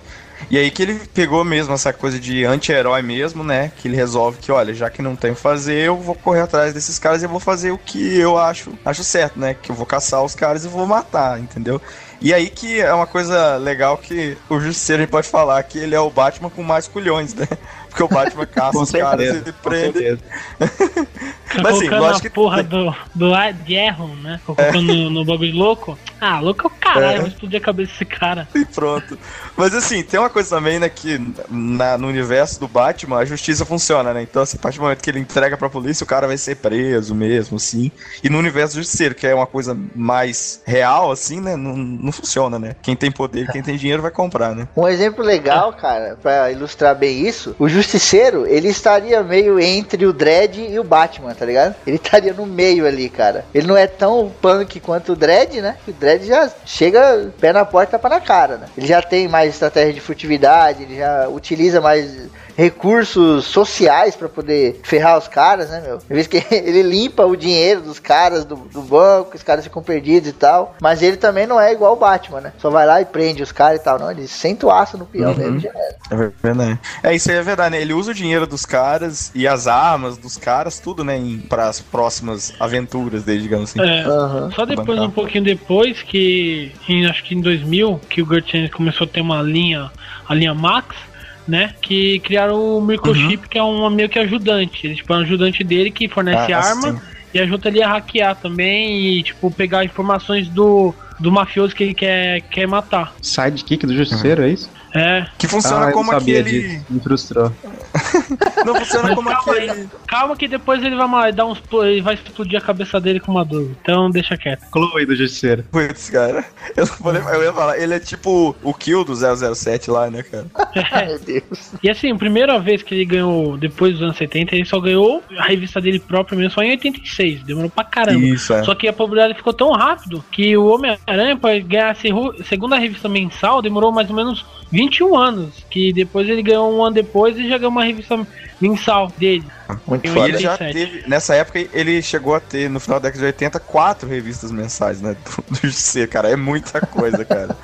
E aí que ele pegou mesmo essa coisa de anti-herói mesmo, né? Que ele resolve que, olha, já que não tem o que fazer, eu vou correr atrás desses caras e eu vou fazer o que eu acho, acho certo, né? Que eu vou caçar os caras e vou matar, entendeu? E aí que é uma coisa legal que o Justiceiro pode falar que ele é o Batman com mais culhões, né? Porque o Batman caça os caras e prende. Tá Mas, assim, colocando lógico a que- porra do, do Adjerron, né? Colocando no, no bagulho louco. Ah, louco é o caralho, É. vou explodir a cabeça desse cara. E pronto. Mas assim, tem uma coisa também, né, que na- no universo do Batman a justiça funciona, né? Então, assim, a partir do momento que ele entrega pra polícia, o cara vai ser preso mesmo, assim. E no universo do justiceiro, que é uma coisa mais real, assim, né? Não, não funciona, né? Quem tem poder, quem tem dinheiro vai comprar, né? Um exemplo legal, cara, pra ilustrar bem isso, o Justiceiro, ele estaria meio entre o Dredd e o Batman, tá ligado? Ele estaria no meio ali, cara. Ele não é tão punk quanto o Dredd, né? O Dredd já chega pé na porta para na cara, né? Ele já tem mais estratégia de furtividade, ele já utiliza mais recursos sociais pra poder ferrar os caras, né, meu? Às vezes que ele limpa o dinheiro dos caras do, do banco, os caras ficam perdidos e tal. Mas ele também não é igual o Batman, né? Só vai lá e prende os caras e tal. Não, ele senta o aço no peão Uhum. mesmo. Já era. É verdade. É, isso aí é verdade, né? Ele usa o dinheiro dos caras e as armas dos caras, tudo, né? Para as próximas aventuras dele, digamos assim. É. Aham. Só depois, bancar. um pouquinho depois, que em, acho que em 2000, que o Gertrude começou a ter uma linha, a linha Max, né? Que criaram o Microchip, que é um meio que ajudante. Ele tipo, é um ajudante dele que fornece Ah, arma sim. e ajuda ele a hackear também e, tipo, pegar informações do, do mafioso que ele quer, quer matar. Sidekick do Justiceiro, é isso? É. Que funciona ah, eu como aquele. disso. Me frustrou. Não funciona Mas como calma aquele. aí. Calma que depois ele vai dar uns. Ele vai explodir a cabeça dele com uma dúvida. Então deixa quieto. Chloe do Justiceiro. Putz, cara. Eu, não vou lembrar, eu ia falar, ele é tipo o Kill do 007 lá, né, cara? Ai, meu Deus. E assim, a primeira vez que ele ganhou, depois dos anos 70, ele só ganhou a revista dele própria mesmo só em 86. Demorou pra caramba. Isso, é. Só que a popularidade ficou tão rápido que o Homem-Aranha, pra ganhar a segunda revista mensal, demorou mais ou menos 21 anos. Que depois ele ganhou um ano depois e já ganhou uma revista mensal dele. Muito E foda. ele já 87. teve, nessa época, ele chegou a ter, no final da década de 80, quatro revistas mensais, né? Do, do GC, cara. É muita coisa, cara.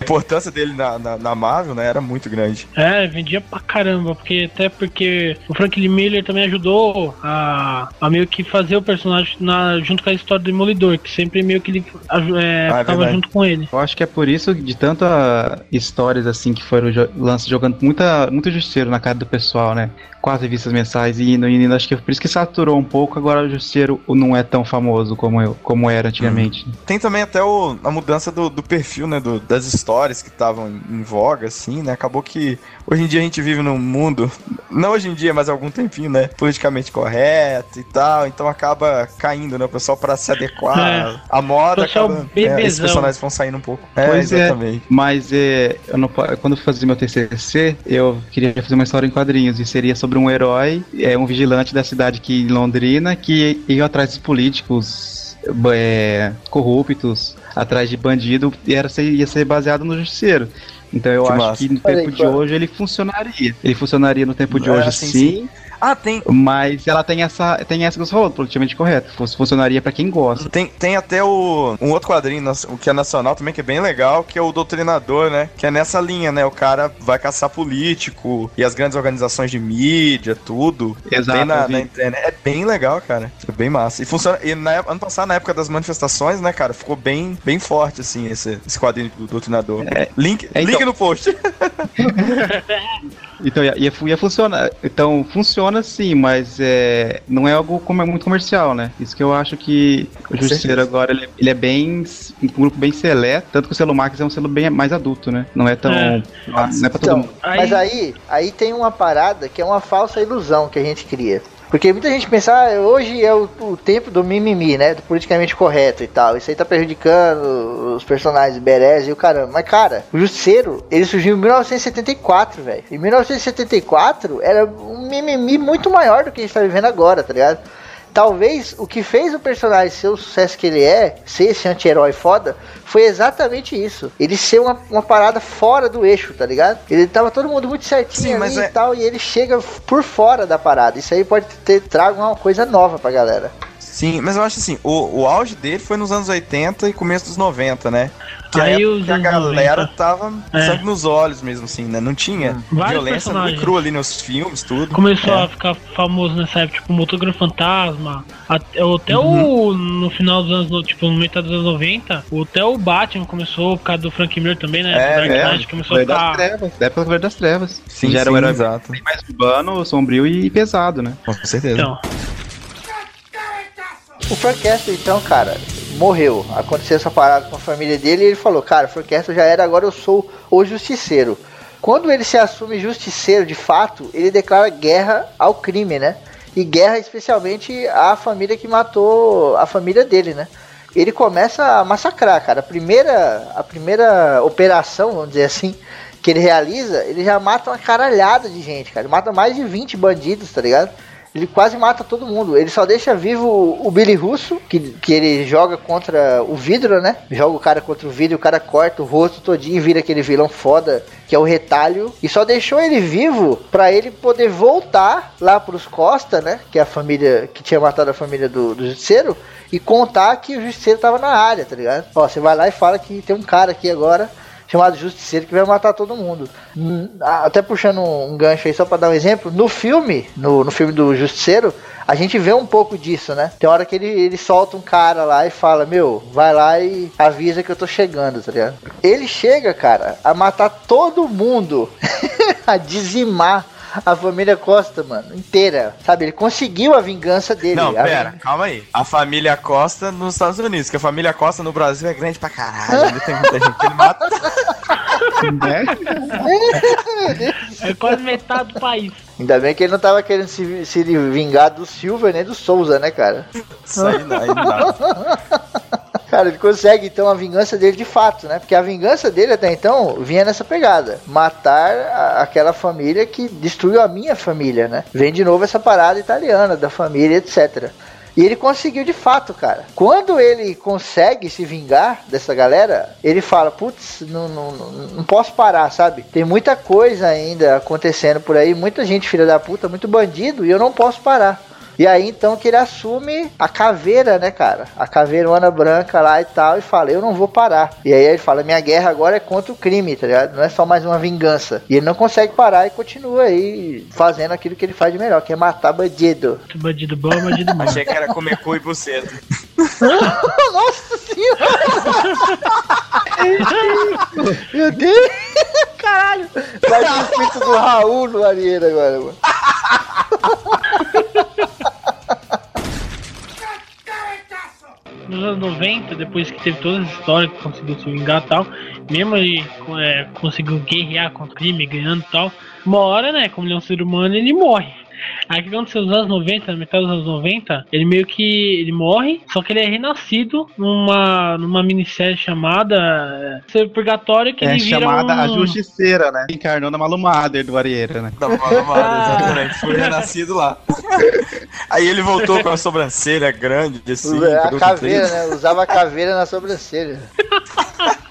A importância dele na, na, na Marvel, né, era muito grande. É, vendia pra caramba, porque até porque o Frank Lee Miller também ajudou a, a meio que fazer o personagem na, junto com a história do Demolidor, que sempre meio que ele é, Ah, é ficava verdade. junto com ele. Eu acho que é por isso, de tanta histórias assim que foram jo lançadas jogando muita, muito justiceiro na cara do pessoal, né? Quatro revistas mensais e indo, indo, acho que é por isso que saturou um pouco, agora o justiceiro não é tão famoso como, eu, como era antigamente. Tem também até o, a mudança do, do perfil, né? do- das histórias que estavam em, em voga, assim, né? Acabou que hoje em dia a gente vive num mundo, não hoje em dia, mas há algum tempinho, né? Politicamente correto e tal, então acaba caindo, né? O pessoal pra se adequar É. à moda, acaba, né, esses personagens vão saindo um pouco. É, Pois é. exatamente. Mas é, eu não, quando eu fazia meu TCC, eu queria fazer uma história em quadrinhos e seria sobre um herói, é um vigilante da cidade aqui em Londrina que ia atrás dos políticos é, corruptos, atrás de bandido e era ser- ia ser baseado no justiceiro. Então eu Que acho massa. que no tempo aí, de claro. hoje ele funcionaria. Ele funcionaria no tempo de É, hoje sim, sim. Ah, tem, Mas ela tem essa, tem essa que você falou, politicamente correto. Fun- Funcionaria pra quem gosta. tem, tem até o, um outro quadrinho que é nacional também, que é bem legal, que é o Doutrinador, né? Que é nessa linha, né? O cara vai caçar político e as grandes organizações de mídia, tudo. Exato, na, na internet. É bem legal, cara. É bem massa. E funciona. E na, ano passado, na época das manifestações, né, cara, ficou bem, bem forte, assim, esse, esse quadrinho do Doutrinador. link, é, então- link no post. Então ia, ia, ia funcionar. Então funciona sim, mas é, não é algo como é muito comercial, né? Isso que eu acho que o Justiceiro agora ele, é- ele é bem um grupo bem seleto, tanto que o selo Max é um selo bem mais adulto, né? Não é tão É. não é pra todo Então, mundo. mas aí, aí tem uma parada que é uma falsa ilusão que a gente cria. Porque muita gente pensa, ah, hoje é o, o tempo do mimimi, né? Do politicamente correto e tal. Isso aí tá prejudicando os personagens Berez e o caramba. Mas, cara, o Justiceiro, ele surgiu em 1974, velho. Em 1974 era um mimimi muito maior do que a gente tá vivendo agora, tá ligado? Talvez o que fez o personagem ser o sucesso que ele é, ser esse anti-herói foda, foi exatamente isso. Ele ser uma, uma parada fora do eixo, tá ligado? Ele tava todo mundo muito certinho Sim, ali mas e é- tal, e ele chega por fora da parada. Isso aí pode ter trago uma coisa nova pra galera. Sim, mas eu acho assim, o, o auge dele foi nos anos 80 e começo dos 90, né? Que, Aí a, que a galera 90. tava É. sangue nos olhos mesmo, assim, né? Não tinha Vários violência muito personagens. crua ali nos filmes, tudo. Começou É. a ficar famoso nessa época, tipo, Motogram Fantasma. Até, até Uhum. o. No final dos anos. no- Tipo, no metade dos anos 90, até o Batman começou por causa do Frank Miller também, né? É, Dark é, Knight começou a das ficar. Trevas, da época do Governo das Trevas. Sim, Já era um herói exato. bem mais urbano, sombrio e pesado, né? Com certeza. Então, O Castle, então, cara, morreu. Aconteceu essa parada com a família dele e ele falou: Cara, o Castle já era, agora eu sou o justiceiro. Quando ele se assume justiceiro de fato, ele declara guerra ao crime, né? E guerra especialmente à família que matou a família dele, né? Ele começa a massacrar, cara. A primeira, a primeira operação, vamos dizer assim, que ele realiza, ele já mata uma caralhada de gente, cara. Ele mata mais de 20 bandidos, tá ligado? Ele quase mata todo mundo. Ele só deixa vivo o Billy Russo, que, que ele joga contra o vidro, né? Joga o cara contra o vidro, o cara corta o rosto todinho e vira aquele vilão foda, que é o retalho. E só deixou ele vivo pra ele poder voltar lá pros Costa, né? Que é a família que tinha matado a família do, do Justiceiro. E contar que o Justiceiro tava na área, tá ligado? Ó, você vai lá e fala que tem um cara aqui agora chamado Justiceiro que vai matar todo mundo. Hum, Até puxando um gancho aí só pra dar um exemplo, no filme, no, no filme do Justiceiro, a gente vê um pouco disso, né? Tem hora que ele, ele solta um cara lá e fala, meu, vai lá e avisa que eu tô chegando, tá ligado? Ele chega, cara, a matar todo mundo, a dizimar a família Costa, mano, inteira. Sabe, ele conseguiu a vingança dele. Não, A pera, calma aí. A família Costa nos Estados Unidos, que a família Costa no Brasil é grande pra caralho. Ainda tem muita gente que ele mata. Né? é quase metade do país. Ainda bem que ele não tava querendo se, se vingar do Silver nem do Souza, né, cara? Isso aí não, aí não. Cara, ele consegue então a vingança dele de fato, né? Porque a vingança dele até então vinha nessa pegada: matar a- aquela família que destruiu a minha família, né? Vem de novo essa parada italiana da família, etc. E ele conseguiu de fato, cara. Quando ele consegue se vingar dessa galera, ele fala: Putz, não, não, não, não posso parar, sabe? Tem muita coisa ainda acontecendo por aí, muita gente filha da puta, muito bandido, e eu não posso parar. E aí então que ele assume a caveira, né, cara? A caveirona branca lá e tal, e fala, eu não vou parar. E aí ele fala, minha guerra agora é contra o crime, tá ligado? Não é só mais uma vingança. E ele não consegue parar e continua aí fazendo aquilo que ele faz de melhor, que é matar bandido. Bandido bom, bandido bom. Achei que era comer cu e buceta. Nossa senhora! Meu Deus! Caralho! Vai ter o espírito do Raul no Arieira agora, mano. Nos anos 90, depois que teve toda essa história que conseguiu se vingar e tal, mesmo ele é, conseguiu guerrear contra o crime, ganhando e tal, uma hora, né, como ele é um ser humano, ele morre. Aí o que aconteceu nos anos 90, na metade dos anos 90, ele meio que ele morre, só que ele é renascido numa, numa minissérie chamada é, Ser Purgatório, que É ele vira chamada um... a Justiceira, né? Encarnou na Malumader do Arieira, né? Da Malamada, exatamente. Foi renascido lá. Aí ele voltou com a sobrancelha grande, assim. a cabelo caveira, né? Usava a caveira na sobrancelha.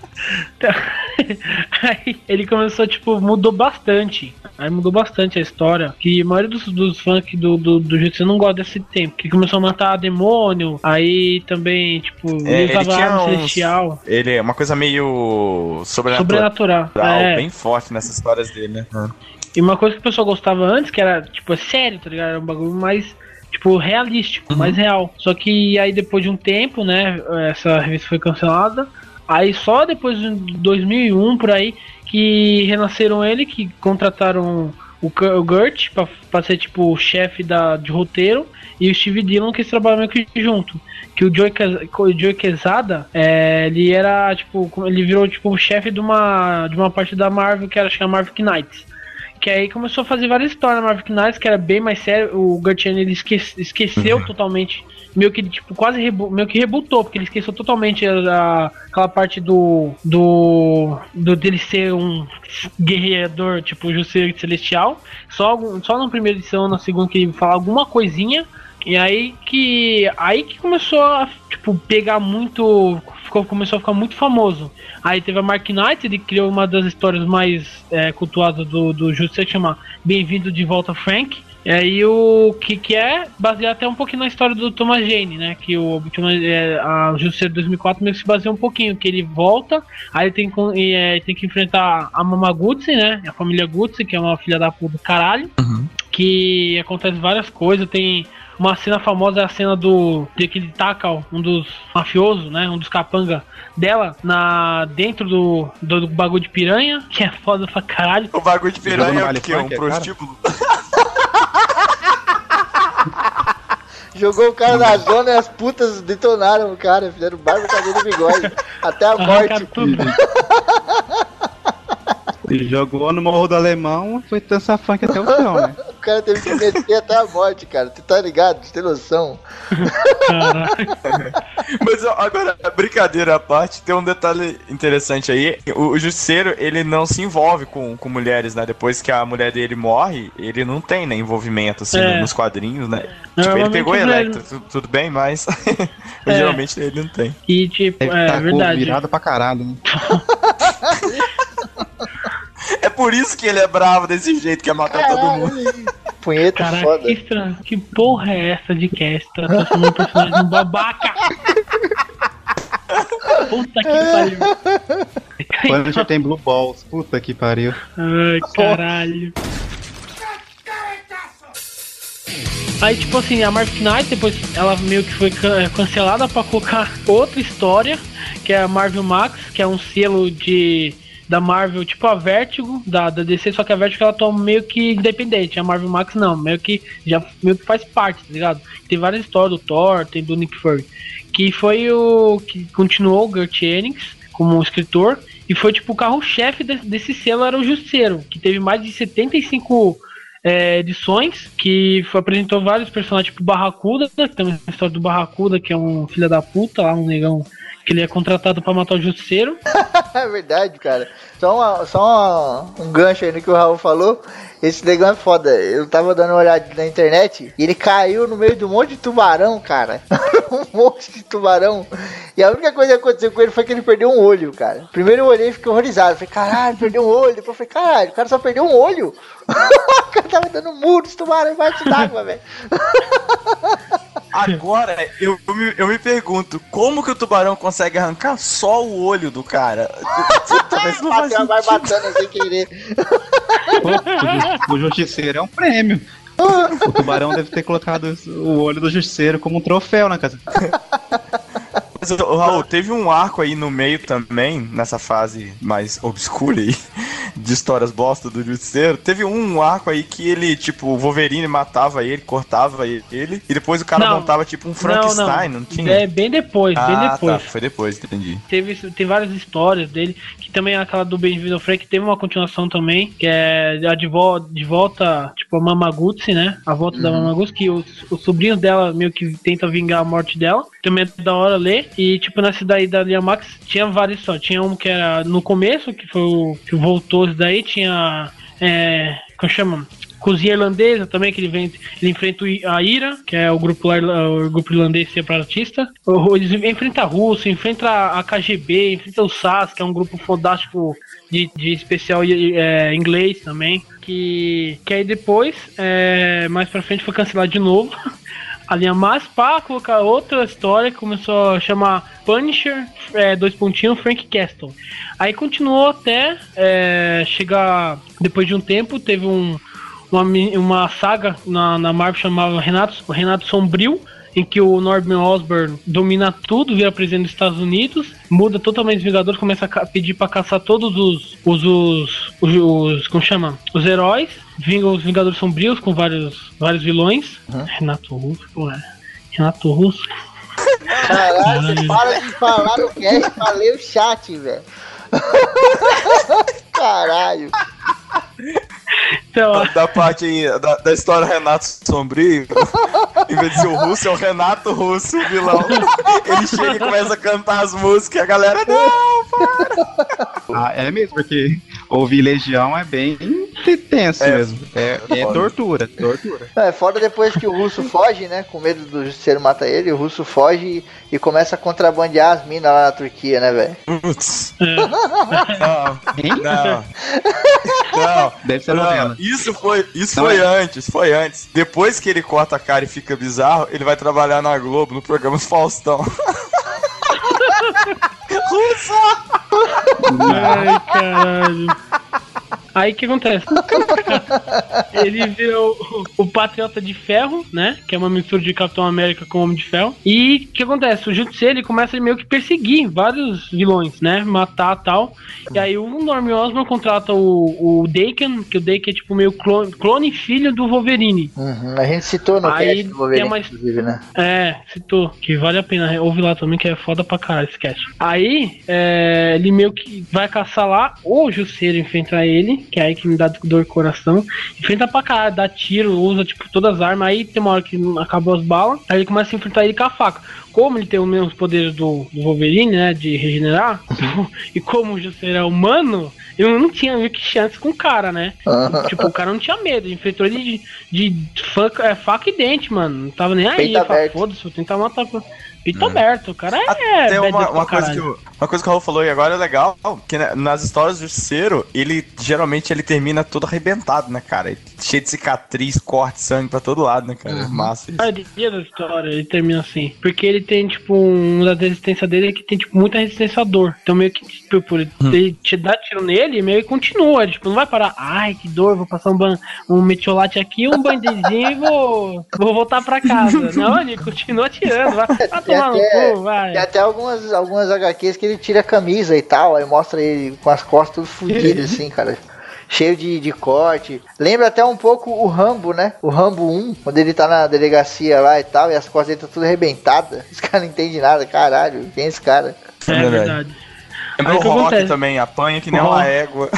Aí ele começou, tipo, mudou bastante. Aí mudou bastante a história. Que a maioria dos, dos fãs que do, do, do não gosta desse tempo. Que começou a matar demônio. Aí também, tipo, É, ele usava tinha arma uns- celestial. Ele é uma coisa meio sobrenatural, Sobrenatural. É. bem forte nessas histórias dele, né? E uma coisa que o pessoal gostava antes, que era, tipo, é sério, tá ligado? Era um bagulho mais, tipo, realístico, mais real. Só que aí depois de um tempo, né, essa revista foi cancelada. Aí só depois de 2001, por aí, que renasceram ele, que contrataram o, o Gert pra ser, tipo, o chefe da, de roteiro. E o Steve Dillon, que eles trabalham meio que junto. Que o Joey, o Joey Quesada, é, ele era, tipo, ele virou, tipo, o chefe de uma, de uma parte da Marvel, que era, acho que a Marvel Knights. Que aí começou a fazer várias histórias na Marvel Knights, que era bem mais sério. O Gertian ele esque- esqueceu totalmente, meio que tipo quase rebu meio que rebutou, porque ele esqueceu totalmente a, aquela parte do do do dele ser um guerreador, tipo Justiceiro Celestial. Só só na primeira edição, na segunda que ele fala alguma coisinha. E aí que aí que começou a tipo pegar muito, ficou, começou a ficar muito famoso. Aí teve a Mark Knight, ele criou uma das histórias mais é, cultuadas do, do que chama Bem-vindo de Volta Frank. E aí o que, que é baseado até um pouquinho na história do Thomas Jane, né? Que o Thomas- é, a Justiceiro 2004 meio que se baseia um pouquinho, que ele volta, aí ele tem, que- e, é, tem que enfrentar a Mama Gutsi, né? A família Gutsi, que é uma filha da puta do caralho. Que acontece várias coisas, tem uma cena famosa é a cena do de que ele taca um dos mafiosos, né, um dos capanga dela na dentro do, do, do bagulho de piranha, que é foda pra caralho. O bagulho de piranha é que? Um é, prostíbulo? Jogou o cara na zona e as putas detonaram o cara, fizeram barba, cabelo e bigode. Até a morte. Tudo. Ele jogou no Morro do Alemão foi dançar funk até o chão, né? O cara teve que meter até a morte, cara. Tu tá ligado? Tu tem noção? Mas ó, agora, brincadeira à parte, tem um detalhe interessante aí. O, o Justiceiro, ele não se envolve com, com mulheres, né? Depois que a mulher dele morre, ele não tem, né, envolvimento, assim, É. nos quadrinhos, né? Tipo, ele pegou a ele- Electra, tu- tudo bem, mas... É. geralmente ele não tem. E tipo, Ele é tacou verdade. virado pra caralho, né? É por isso que ele é bravo desse jeito, quer matar todo mundo. Punheta Caraca, que foda. estranho. Que porra é essa de cast? Tá transformando um personagem num babaca. Puta que pariu. Punisher tem Blue Balls, puta que pariu. Ai, caralho. Aí, tipo assim, a Marvel Knight, depois ela meio que foi eh, cancelada pra colocar outra história, que é a Marvel Max, que é um selo de da Marvel, tipo a Vertigo, da, da DC, só que a Vertigo ela toma meio que independente, a Marvel Max não, meio que já meio que faz parte, tá ligado? Tem várias histórias do Thor, tem do Nick Fury, que foi o que continuou o Gert Jennings como escritor, e foi tipo o carro-chefe de- desse selo era o Justiceiro, que teve mais de 75 é, edições, que foi, apresentou vários personagens, tipo Barracuda, tem uma história do Barracuda, que é um filho da puta lá, um negão, que ele é contratado pra matar o Justiceiro. É verdade, cara. Só, uma- só uma- um gancho aí no que o Raul falou. Esse negão é foda. Eu tava dando uma olhada na internet e ele caiu no meio de um monte de tubarão, cara. um monte de tubarão. E a única coisa que aconteceu com ele foi que ele perdeu um olho, cara. Primeiro eu olhei e fiquei horrorizado. Falei, caralho, perdeu um olho. Depois eu falei, caralho, o cara só perdeu um olho. o cara tava dando muro de tubarão embaixo d'água, velho. Agora, eu, eu, me, eu me pergunto, como que o tubarão consegue arrancar só o olho do cara? Talvez não faz Bateu a sentido. barbatana sem querer. O, ju- o Justiceiro é um prêmio. O tubarão deve ter colocado o olho do Justiceiro como um troféu na casa. Mas, Raul, teve um arco aí no meio também, nessa fase mais obscura aí, de histórias bosta do Justiceiro. Teve um arco aí que ele, tipo, o Wolverine matava ele, cortava ele, e depois o cara Não. montava tipo um Frankenstein, não, tinha? É bem depois, bem ah, depois. tá, foi depois, entendi. Teve, tem várias histórias dele, que também é aquela do Bem-vindo ao Frank, teve uma continuação também, que é a de, vo de volta, tipo, a Mamagutsi, né? A volta da Mamagutsi, que os, os sobrinhos dela meio que tentam vingar a morte dela. Também é da hora ler. E, tipo, nessa daí da Lia Max, tinha várias só. Tinha um que era no começo, que foi o que voltou isso daí, tinha. É. Como chama? Cozinha Irlandesa também, que ele, vem, ele enfrenta a Ira, que é o grupo, o grupo irlandês separatista. O- Eles enfrentam a Rússia, enfrenta a KGB, enfrenta o SAS, que é um grupo fantástico de, de especial é, inglês também. Que, que aí depois, é, mais pra frente, foi cancelado de novo. Linha mais pra colocar outra história que começou a chamar Punisher, é, dois pontinhos, Frank Castle. Aí continuou até é, chegar, depois de um tempo, teve um, uma, uma saga na, na Marvel chamada Renato, Renato Sombrio, em que o Norman Osborn domina tudo, vira presidente dos Estados Unidos, muda totalmente os Vingadores, começa a pedir pra caçar todos os os, os, os, os- como chama? Os heróis, vinga os Vingadores Sombrios com vários vários vilões. Renato Russo, pô, é. Renato Russo. Caralho, você para de falar no cast pra ler o chat, velho. Caralho. Então, ó, Da parte aí, da, da história Renato Sombrio, em vez de ser o Russo, é o Renato Russo, o vilão. Ele chega e começa a cantar as músicas e a galera. Não! Ah, é mesmo, porque ouvir Legião é bem tenso É. mesmo. É, é tortura, tortura. É foda depois que o russo foge, né? Com medo do justiceiro matar ele, o russo foge e, e começa a contrabandear as minas lá na Turquia, né, velho? Putz. é, Não, não. Não. Deve ser Não, novela. isso foi, isso Não foi é. antes, foi antes. Depois que ele corta a cara e fica bizarro, ele vai trabalhar na Globo, no programa Faustão. Ai, caralho. Aí o que acontece? Ele vira o, o Patriota de Ferro, né? Que é uma mistura de Capitão América com Homem de Ferro. E o que acontece? O Justiceiro ele começa a meio que perseguir vários vilões, né? Matar tal. E aí o Norman Osborn contrata o, o Daken, que o Daken é tipo meio clone, clone filho do Wolverine. Uhum, A gente citou no Aí cast do Wolverine, uma- inclusive, né? É, citou, que vale a pena. Ouve lá também, que é foda pra caralho esse cast. Aí, é, ele meio que vai caçar lá, o Jusceiro enfrenta ele, que é aí que me dá dor no coração. Enfrenta pra caralho, dá tiro, usa tipo todas as armas. Aí tem uma hora que acabou as balas, aí ele começa a enfrentar ele com a faca. Como ele tem os mesmos poderes do, do Wolverine, né, de regenerar, e como o Jusceiro é humano, eu não tinha meio que chance com o cara, né? Tipo, o cara não tinha medo, enfrentou ele de, de faca, é, faca e dente, mano. Não tava nem aí. Foda-se, vou tentar matar. Com- Peito aberto, o cara é. Tem bad uma, uma coisa que o, uma coisa que o Raul falou e agora é legal, que né, nas histórias do Justiceiro, ele geralmente ele termina todo arrebentado, né, cara? Cheio de cicatriz, corte, sangue pra todo lado, né, cara? É Massa isso. A maioria da história ele termina assim. Porque ele tem, tipo, um da resistência dele é que tem, tipo, muita resistência à dor. Então, meio que, tipo, ele, ele te dá tiro nele e meio que continua. Ele, tipo, não vai parar. Ai, que dor, vou passar um, ban um metiolate aqui, um bandezinho e vou, vou voltar pra casa. não, ele continua atirando. Vai, vai Tem até- cu, vai. Tem até algumas, algumas HQs que ele tira a camisa e tal, aí mostra ele com as costas tudo fodidas, assim, cara. Cheio de, de corte. Lembra até um pouco o Rambo, né? O Rambo 1, quando ele tá na delegacia lá e tal, e as costas dele tá tudo arrebentadas. Os caras não entendem nada, caralho. Quem é esse cara? É verdade. verdade. Lembra o Rock acontece? também, apanha que nem uma égua.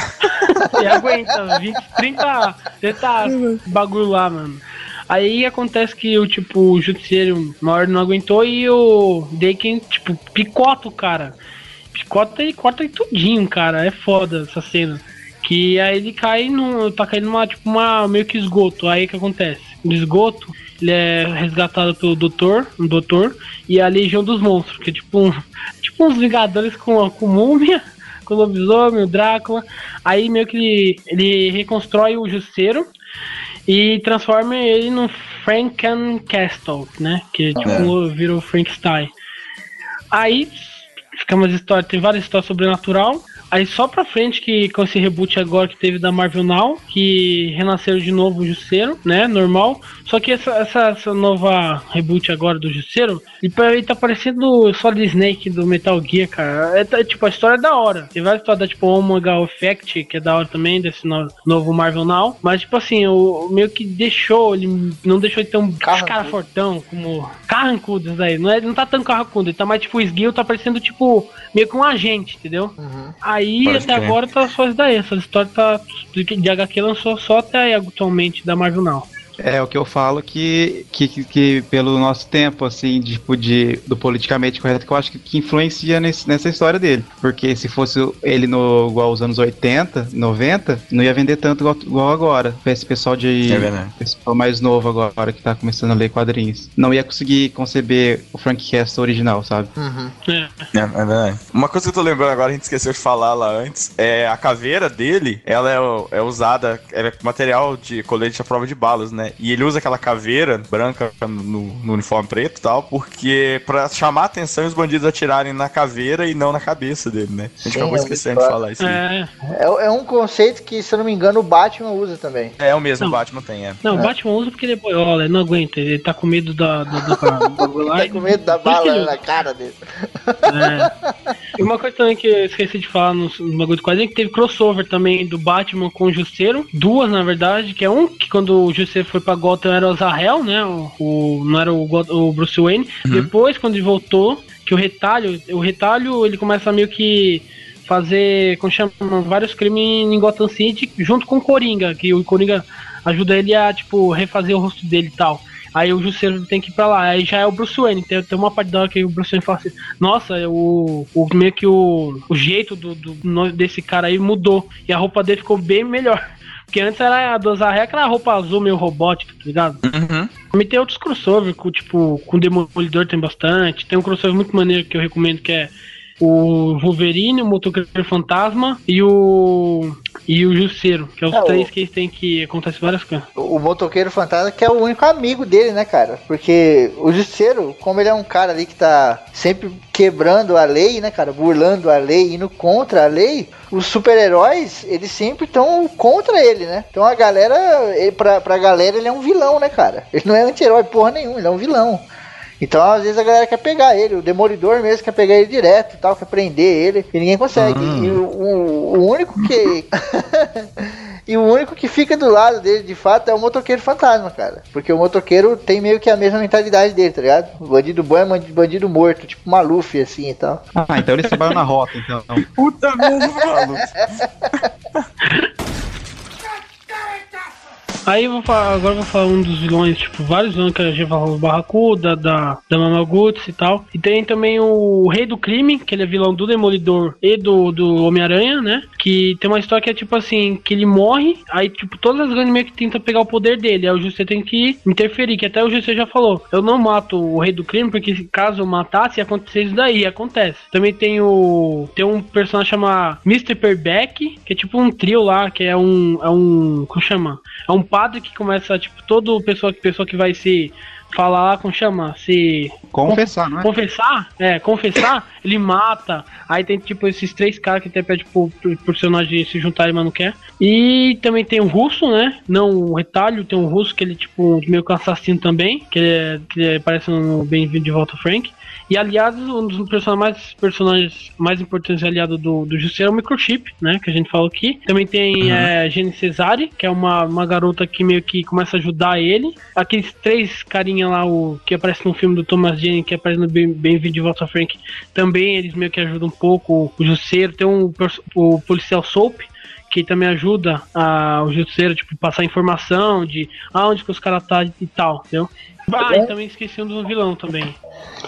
E aguenta 20, 30, 30 bagulho lá, mano. Aí acontece que o tipo, o Justiceiro maior não aguentou e o Daken, tipo, picota o cara. Picota e corta ele tudinho, cara. É foda essa cena. Que aí ele cai no. tá caindo numa, tipo, uma meio que esgoto. Aí o que acontece? No esgoto, ele é resgatado pelo doutor, um doutor, e a Legião dos Monstros, que é tipo um. Tipo uns Vingadores com, com múmia, com o lobisomem, o Drácula. Aí meio que ele, ele reconstrói o Justiceiro e transforma ele num Frankencastle, né? Que tipo vira o Frankenstein. Aí fica umas histórias, tem várias histórias sobrenatural. Aí só pra frente que com esse reboot agora que teve da Marvel Now, que renasceram de novo o Justiceiro, né? Normal. Só que essa, essa, essa nova reboot agora do Justiceiro, ele, ele tá parecendo o Solid Snake do Metal Gear, cara. É, tá- tipo, a história é da hora. Tem várias histórias da tipo Omega Effect, que é da hora também, desse no- novo Marvel Now. Mas, tipo assim, o, meio que deixou, ele não deixou ele tão Carrancudo. cara fortão, como carrancudo isso daí. Não, é, não tá tão carrancudo, ele tá mais tipo o esguio, tá parecendo tipo meio que um agente, entendeu? Aí Pode até crer. agora tá só isso daí. Essa história tá. De HQ lançou só até aí atualmente da Marvel Now. É o que eu falo que, que, que, que pelo nosso tempo, assim, tipo, de, do politicamente correto, que eu acho que, que influencia nesse, nessa história dele. Porque se fosse ele no igual os anos 80, 90, não ia vender tanto igual, igual agora. Pra esse pessoal de. É verdade. pessoal mais novo agora que tá começando a ler quadrinhos. Não ia conseguir conceber o Frank Castle original, sabe? Uhum. É. É, é verdade. Uma coisa que eu tô lembrando agora, a gente esqueceu de falar lá antes, é a caveira dele, ela é, é usada, ela é material de colete à prova de balas, né? E ele usa aquela caveira branca no, no uniforme preto e tal, porque pra chamar a atenção e os bandidos atirarem na caveira e não na cabeça dele, né? A gente Sim, acabou é esquecendo de falar isso. aí. É. É, é um conceito que, se eu não me engano, o Batman usa também. É, o mesmo Não. Batman tem, é. Não, o É. Batman usa porque ele é boiola, ele não aguenta, ele tá com medo da, do, do, do bagulho lá. Tá com medo da bala na cara dele. É. E uma coisa também que eu esqueci de falar no, no bagulho do quadrinho é que teve crossover também do Batman com o Justiceiro. Duas, na verdade, que é um que quando o Justiceiro foi pra Gotham era o Zahel, né? O, o- não era o, o Bruce Wayne. Depois, quando ele voltou, que o retalho, o retalho ele começa meio que fazer, como chama, vários crimes em Gotham City junto com o Coringa, que o Coringa ajuda ele a, tipo, refazer o rosto dele e tal. Aí o Justiceiro tem que ir pra lá. Aí já é o Bruce Wayne. Tem, tem uma parte da hora que o Bruce Wayne fala assim: Nossa, o, o meio que o, o jeito do, do- desse cara aí mudou. E a roupa dele ficou bem melhor. Porque antes era a do Zahé, aquela roupa azul meio robótica, tá ligado? Uhum. Também tem outros crossover, com, tipo, com Demolidor tem bastante. Tem um crossover muito maneiro que eu recomendo que é o Wolverine, o Motoqueiro Fantasma e o. E o Jusceiro, que é os É, o- três que eles têm que acontece várias coisas. O motoqueiro fantasma que é o único amigo dele, né, cara? Porque o Justiceiro, como ele é um cara ali que tá sempre quebrando a lei, né, cara? Burlando a lei, indo contra a lei, os super-heróis, eles sempre estão contra ele, né? Então a galera, ele, pra, pra galera, ele é um vilão, né, cara? Ele não é anti-herói porra nenhuma, ele é um vilão. Então, às vezes, a galera quer pegar ele, o Demolidor mesmo quer pegar ele direto e tal, quer prender ele, e ninguém consegue. E o, o- o único que. e o único que fica do lado dele, de fato, é o motoqueiro fantasma, cara. Porque o motoqueiro tem meio que a mesma mentalidade dele, tá ligado? O bandido bom é bandido, bandido morto, tipo Maluf, assim e tal. Ah, então eles trabalham na rota, então. Puta merda, mano. Aí vou falar, agora vou falar um dos vilões, tipo, vários vilões que a gente falou, o Barracuda, da, da Mamaguts e tal. E tem também o Rei do Crime, que ele é vilão do Demolidor e do, do Homem-Aranha, né? Que tem uma história que é tipo assim, que ele morre, aí tipo, todas as gangues meio que tentam pegar o poder dele. Aí o Justiça tem que interferir, que até o Justiça já falou. Eu não mato o Rei do Crime, porque caso eu matasse, ia acontecer isso daí, acontece. Também tem o. Tem um personagem chamado Mr. Perbeck, que é tipo um trio lá, que é um. É um. Como chama? É um padre que começa, tipo, todo pessoa, pessoa que vai se falar lá, como chama? Se Confessar, não é? confessar, é, confessar, ele mata. Aí tem tipo esses três caras que até pede pro, pro personagem se juntarem, mas não quer. E também tem o russo, né? Não o retalho, tem um russo que ele tipo meio que um assassino também, que ele, é, que ele aparece no Bem-vindo de volta Frank. E aliados, um dos personagens mais, personagens mais importantes aliado do, do Justiceiro é o Microchip, né? Que a gente falou aqui. Também tem é, Jenny Cesare, que é uma, uma garota que meio que começa a ajudar ele. Aqueles três carinha lá, o que aparece no filme do Thomas Jane, que aparece no Bem- Bem-vindo de Volta Frank, também eles meio que ajudam um pouco o Justiceiro. Tem um, o policial Soap, que também ajuda a, o Justiceiro, tipo, passar informação de aonde que os caras tá e tal, entendeu? Ah, e também esqueci um do vilão também,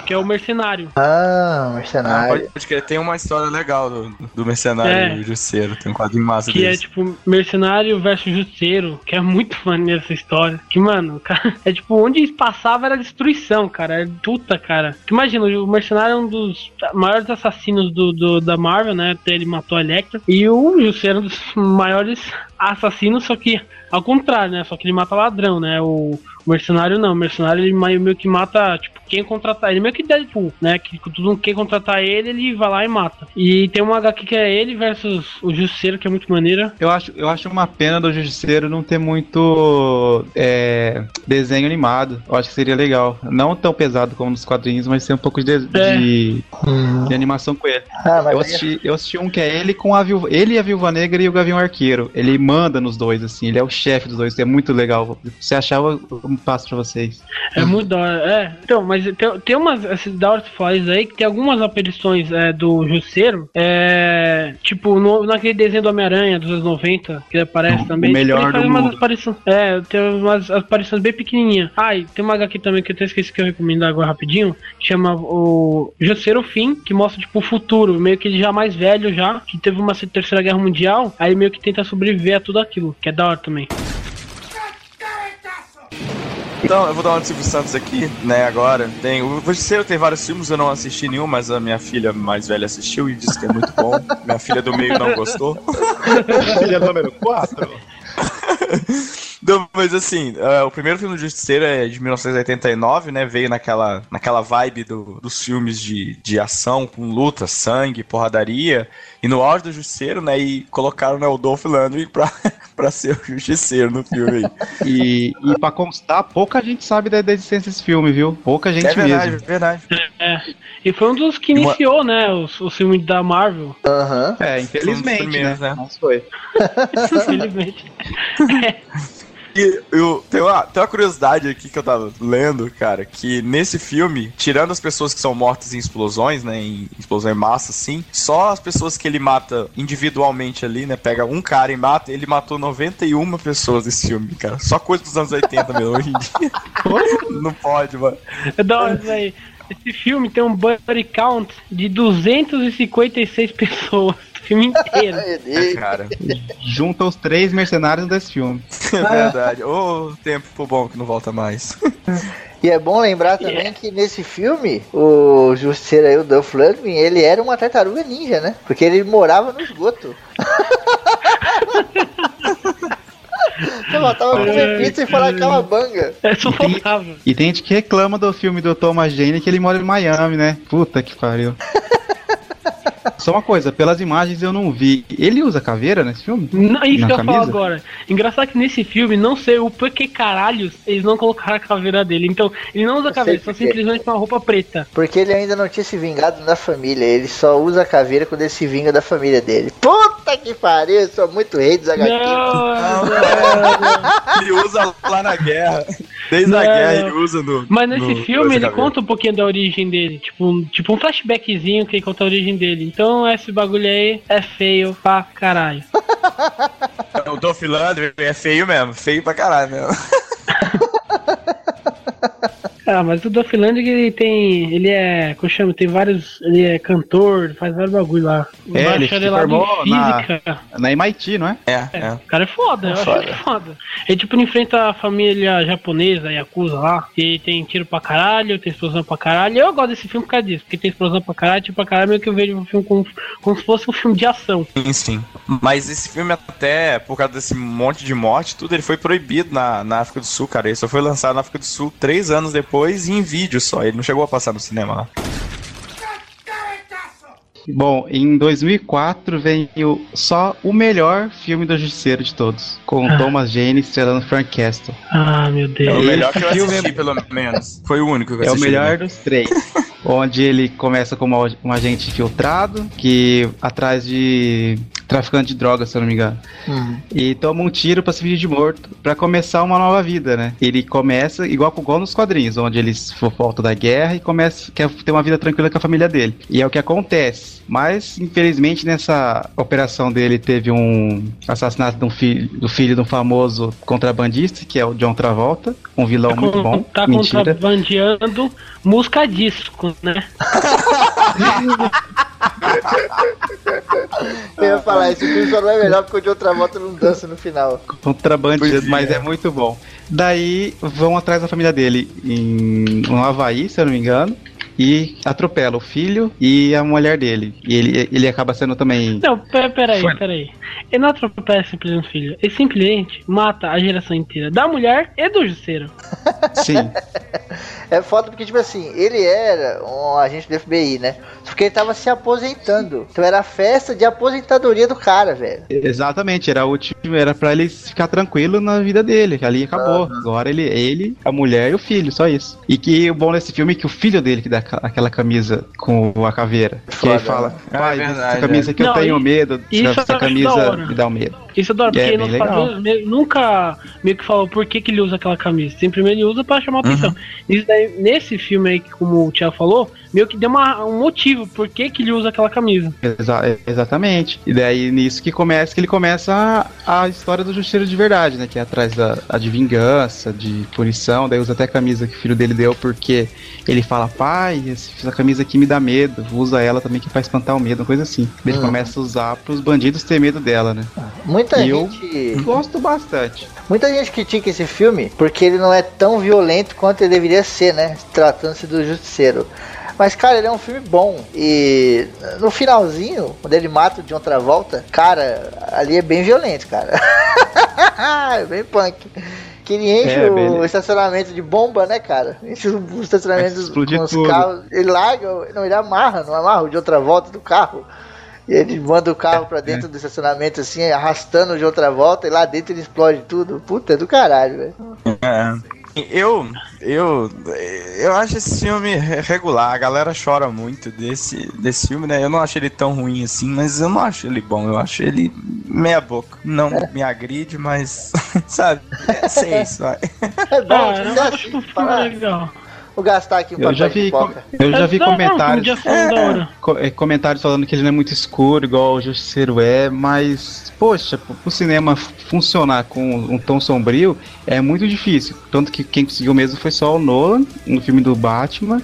que é o Mercenário. Ah, Ah, mercenário. pode, pode crer, tem uma história legal do, do mercenário É. e Justiceiro, tem um quadrinho massa Que é desse. tipo Mercenário versus Justiceiro, que é muito maneiro essa história. Que, mano, cara, é tipo, onde eles passavam era destruição, cara. É puta, cara. Que imagina, o Mercenário é um dos maiores assassinos do, do- da Marvel, né? Até ele matou a Electra. E o Justiceiro é um dos maiores assassinos, só que ao contrário, né? Só que ele mata ladrão, né? O, o mercenário não, o mercenário ele meio meio que mata, tipo, quem contratar ele, meio que Deadpool, né? Que todo mundo quem contratar ele, ele vai lá e mata. E tem uma HQ que é ele versus o Justiceiro, que é muito maneira. Eu acho, eu acho uma pena do Justiceiro não ter muito é, desenho animado. Eu acho que seria legal. Não tão pesado como nos quadrinhos, mas ter um pouco de, É. de, de animação com ele. Ah, Eu aí- assisti, eu assisti um que é ele com a viúva, ele e a Viúva Negra e o Gavião Arqueiro. Ele manda nos dois, assim, ele é o chefe dos dois, é muito legal. Se achar, eu passo pra vocês. É muito da hora. É, então, mas tem, tem umas. Esses da hora isso aí, que tem algumas aparições é, do Jusceiro. É. Tipo, no, naquele desenho do Homem-Aranha dos anos 90, que ele aparece O também. melhor ele faz do umas mundo. aparições. É, tem umas aparições bem pequenininhas. Ah, e tem uma HQ também que eu até esqueci que eu recomendo agora rapidinho. Chama o Jusceiro Fim, que mostra, tipo, o futuro. Meio que ele já mais velho já, que teve uma terceira guerra mundial. Aí meio que tenta sobreviver tudo aquilo, que é da hora também. Então, eu vou dar uma de Silvio Santos aqui, né, agora. Tem, o Justiceiro tem vários filmes, eu não assisti nenhum, mas a minha filha mais velha assistiu e disse que é muito bom. minha filha do meio não gostou. Filha número 4. Não, mas assim, é, o primeiro filme do Justiceiro é de 1989, né? Veio naquela, naquela vibe do- dos filmes de, de ação, com luta, sangue, porradaria. E no auge do Justiceiro, né? E colocaram né, o Dolph Lundgren pra, pra ser o Justiceiro no filme aí. E, e pra constar, pouca gente sabe da, da existência desse filme, viu? Pouca gente É verdade, mesmo. é verdade. É. E foi um dos que Uma- iniciou, né, os, os filmes da Marvel. Aham. É, infelizmente, primeiros, né? né? Mas foi. Infelizmente. E eu, tem, uma, tem uma curiosidade aqui que eu tava lendo, cara, que nesse filme, tirando as pessoas que são mortas em explosões, né, em explosão em massa, assim, só as pessoas que ele mata individualmente ali, né, pega um cara e mata, ele matou 91 pessoas nesse filme, cara. Só coisa dos anos 80 mesmo, hoje em dia. Não pode, mano. É da hora isso aí. Esse filme tem um buddy count de 256 pessoas. Filme inteiro. Ele- Cara, Junta os três mercenários desse filme. é verdade. Ô, tempo bom que não volta mais. E é bom lembrar também que nesse filme, o Justiceiro aí, o Dolph Lundgren, ele era uma tartaruga ninja, né? Porque ele morava no esgoto. Você matava comer pizza e falar calabanga. É só faltava. E tem gente que reclama do filme do Thomas Jane que ele mora em Miami, né? Puta que pariu. Só uma coisa, pelas imagens eu não vi. Ele usa caveira nesse filme? Não, isso Na que eu falo camisa? agora. Engraçado que nesse filme, não sei o porquê caralhos eles não colocaram a caveira dele. Então, ele não usa Eu caveira, só simplesmente uma roupa preta. Porque ele ainda não tinha se vingado da família. Ele só usa a caveira quando ele se vinga da família dele. Puta que pariu, eu sou muito rei dos HQ. Não, não. Ele usa lá na guerra. Desde Não, a guerra ele usa no. Mas nesse no- filme ele caveira. conta um pouquinho da origem dele, tipo, um- tipo um flashbackzinho que ele conta a origem dele. Então esse bagulho aí é feio pra caralho. O Dolph Lundgren é feio mesmo, feio pra caralho mesmo. Ah, mas o Lundgren ele tem. Ele é. Como chama? Tem vários. Ele é cantor, faz vários bagulho lá. É, ele se Bacharelado formou na-. Na MIT, não é? É, É, é. o cara é foda, eu acho Foda. ele foda. Ele tipo enfrenta a família japonesa, Yakuza lá, e tem tiro pra caralho, tem explosão pra caralho. Eu gosto desse filme por causa disso, porque tem explosão pra caralho, tiro pra caralho, meio que eu vejo o filme como, como se fosse um filme de ação. Sim, sim. Mas esse filme, até por causa desse monte de morte, tudo, ele foi proibido na, na África do Sul, cara. Ele só foi lançado na África do Sul três anos depois e em vídeo só. Ele não chegou a passar no cinema lá. Bom, em 2004 veio só o melhor filme do Justiceiro de todos, com Ah. Thomas Jane estrelando Frank Castle. Ah, meu É o Deus. melhor que eu filme assisti, pelo menos. Foi o único que eu É o assisti. melhor né? dos três. onde ele começa como um agente infiltrado, que atrás de traficante de drogas, se eu não me engano. Uhum. E toma um tiro pra se fingir de morto, pra começar uma nova vida, né? Ele começa igual, igual nos quadrinhos, onde eles voltam da guerra e começa quer ter uma vida tranquila com a família dele. E é o que acontece. Mas, infelizmente, nessa operação dele teve um assassinato de um filho, do filho de um famoso contrabandista, que é o John Travolta, um vilão muito bom. Tá Mentira. contrabandeando música disco, né? Eu ia falar, esse filme só não é melhor porque o de outra moto não dança no final. Contrabandista, Pois é. mas é muito bom. Daí vão atrás da família dele em no Havaí, se eu não me engano. E atropela o filho e a mulher dele. E ele, ele acaba sendo também. Não, pera- peraí, Foi. peraí. Ele não atropela simplesmente o filho. Ele simplesmente mata a geração inteira da mulher e do justiceiro. Sim. É foda porque, tipo assim, ele era um agente do FBI, né? Só que ele tava se aposentando. Então era a festa de aposentadoria do cara, velho. Exatamente, era o último, era pra ele ficar tranquilo na vida dele, que ali acabou. Agora ele, ele, a mulher e o filho, só isso. E que o bom desse filme é que o filho dele que dá aquela camisa com a caveira. Que Foda, ele fala, né? pai, É verdade, essa camisa aqui é. eu Não, tenho e- medo, isso eu essa camisa me dá um medo. Isso eu adoro, E é porque fala- me- nunca meio que falou por que, que ele usa aquela camisa. Sempre ele usa pra chamar Uhum. atenção. Isso daí, nesse filme aí, que como o Thiago falou, meio que deu uma- um motivo por que, que ele usa aquela camisa. Exa- é, exatamente. E daí nisso que começa que ele começa a, a história do justiceiro de verdade, né? Que é atrás da a de vingança, de punição. Daí usa até a camisa que o filho dele deu porque ele fala, pai, essa camisa aqui me dá medo. Usa ela também que pra espantar o medo, uma coisa assim. Ele Uhum. começa a usar pros bandidos ter medo dela, né? Muita E eu- gente. Gosto bastante. Muita gente critica esse filme porque ele não é tão violento quanto ele deveria ser, né? Tratando-se do Justiceiro. Mas, cara, ele é um filme bom. E no finalzinho, quando ele mata o John Travolta, cara, ali é bem violento, cara. é bem punk. Que ele enche É, o estacionamento de bomba, né, cara? Enche o estacionamento com os tudo. carros. Ele larga, não, ele amarra, não amarra o de outra volta do carro. E ele manda o carro pra dentro do estacionamento, assim, arrastando de outra volta, e lá dentro ele explode tudo. Puta é do caralho, velho. É. Eu, eu, eu acho esse filme re- regular. A galera chora muito desse, desse filme, né? Eu não acho ele tão ruim assim, mas eu não acho ele bom. Eu acho ele meia boca. Não me agride, mas sabe? É seis, vai. É bom, Ah, eu é acho assim, que o filme fala, é legal. Vou gastar aqui um Eu já vi, com- eu já vi Não, não, comentários. é, comentários falando que ele não é muito escuro, igual o Justiceiro é, mas, poxa, pro cinema funcionar com um tom sombrio é muito difícil. Tanto que quem conseguiu mesmo foi só o Nolan, no filme do Batman.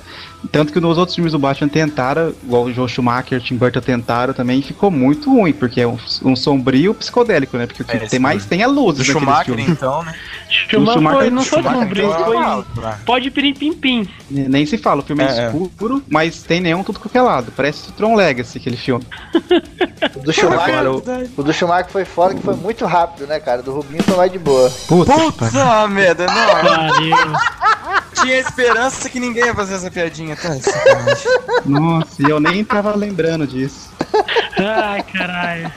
Tanto que nos outros filmes do Batman tentaram, igual o Joe Schumacher, Tim Burton tentaram também, e ficou muito ruim, porque é um, um sombrio psicodélico, né? Porque o que É, tem mais tem a luz Do Schumacher, então, né? Schumacher Schumacher- foi, não foi Schumacher sombrio, é foi. mal, tá? Pode pirim pim pim. Nem se fala, o filme é, É, é. escuro, mas tem neon tudo qualquer lado. Parece o Tron Legacy, aquele filme. O do Schumacher, Agora, o- o do Schumacher foi foda, que foi muito rápido, né, cara? Do Rubinho foi mais de boa. Puta. Puta merda, não. Tinha esperança que ninguém ia fazer essa piadinha, tá? Sacanagem. Nossa, e eu nem tava lembrando disso. Ai, caralho.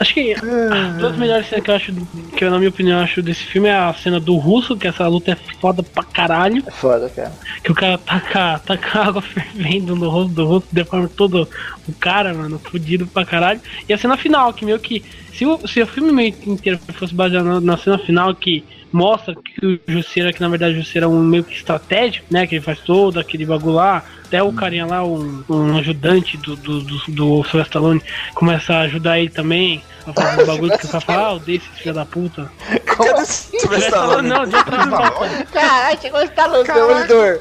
Acho que as duas melhores cenas que eu acho, que eu, na minha opinião, acho desse filme é a cena do russo, que essa luta é foda pra caralho. É foda, cara. Que o cara taca, taca água fervendo no rosto do russo, deforma todo o cara, mano, fudido pra caralho. E a cena final, que meio que. Se o, se o filme meio inteiro fosse baseado na, na cena final, que mostra que o Jusceira, que na verdade o Jusceira é um meio que estratégico, né? Que ele faz todo aquele bagulho lá. Até o carinha lá, um, um ajudante do, do, do, do Stallone, começa a ajudar ele também. A fazer o bagulho que o cara fala, ah, dei esse filho da puta. Como Cadê assim? o Sylvester Stallone? Não, de outra volta. Caralho, chegou talão do demolidor.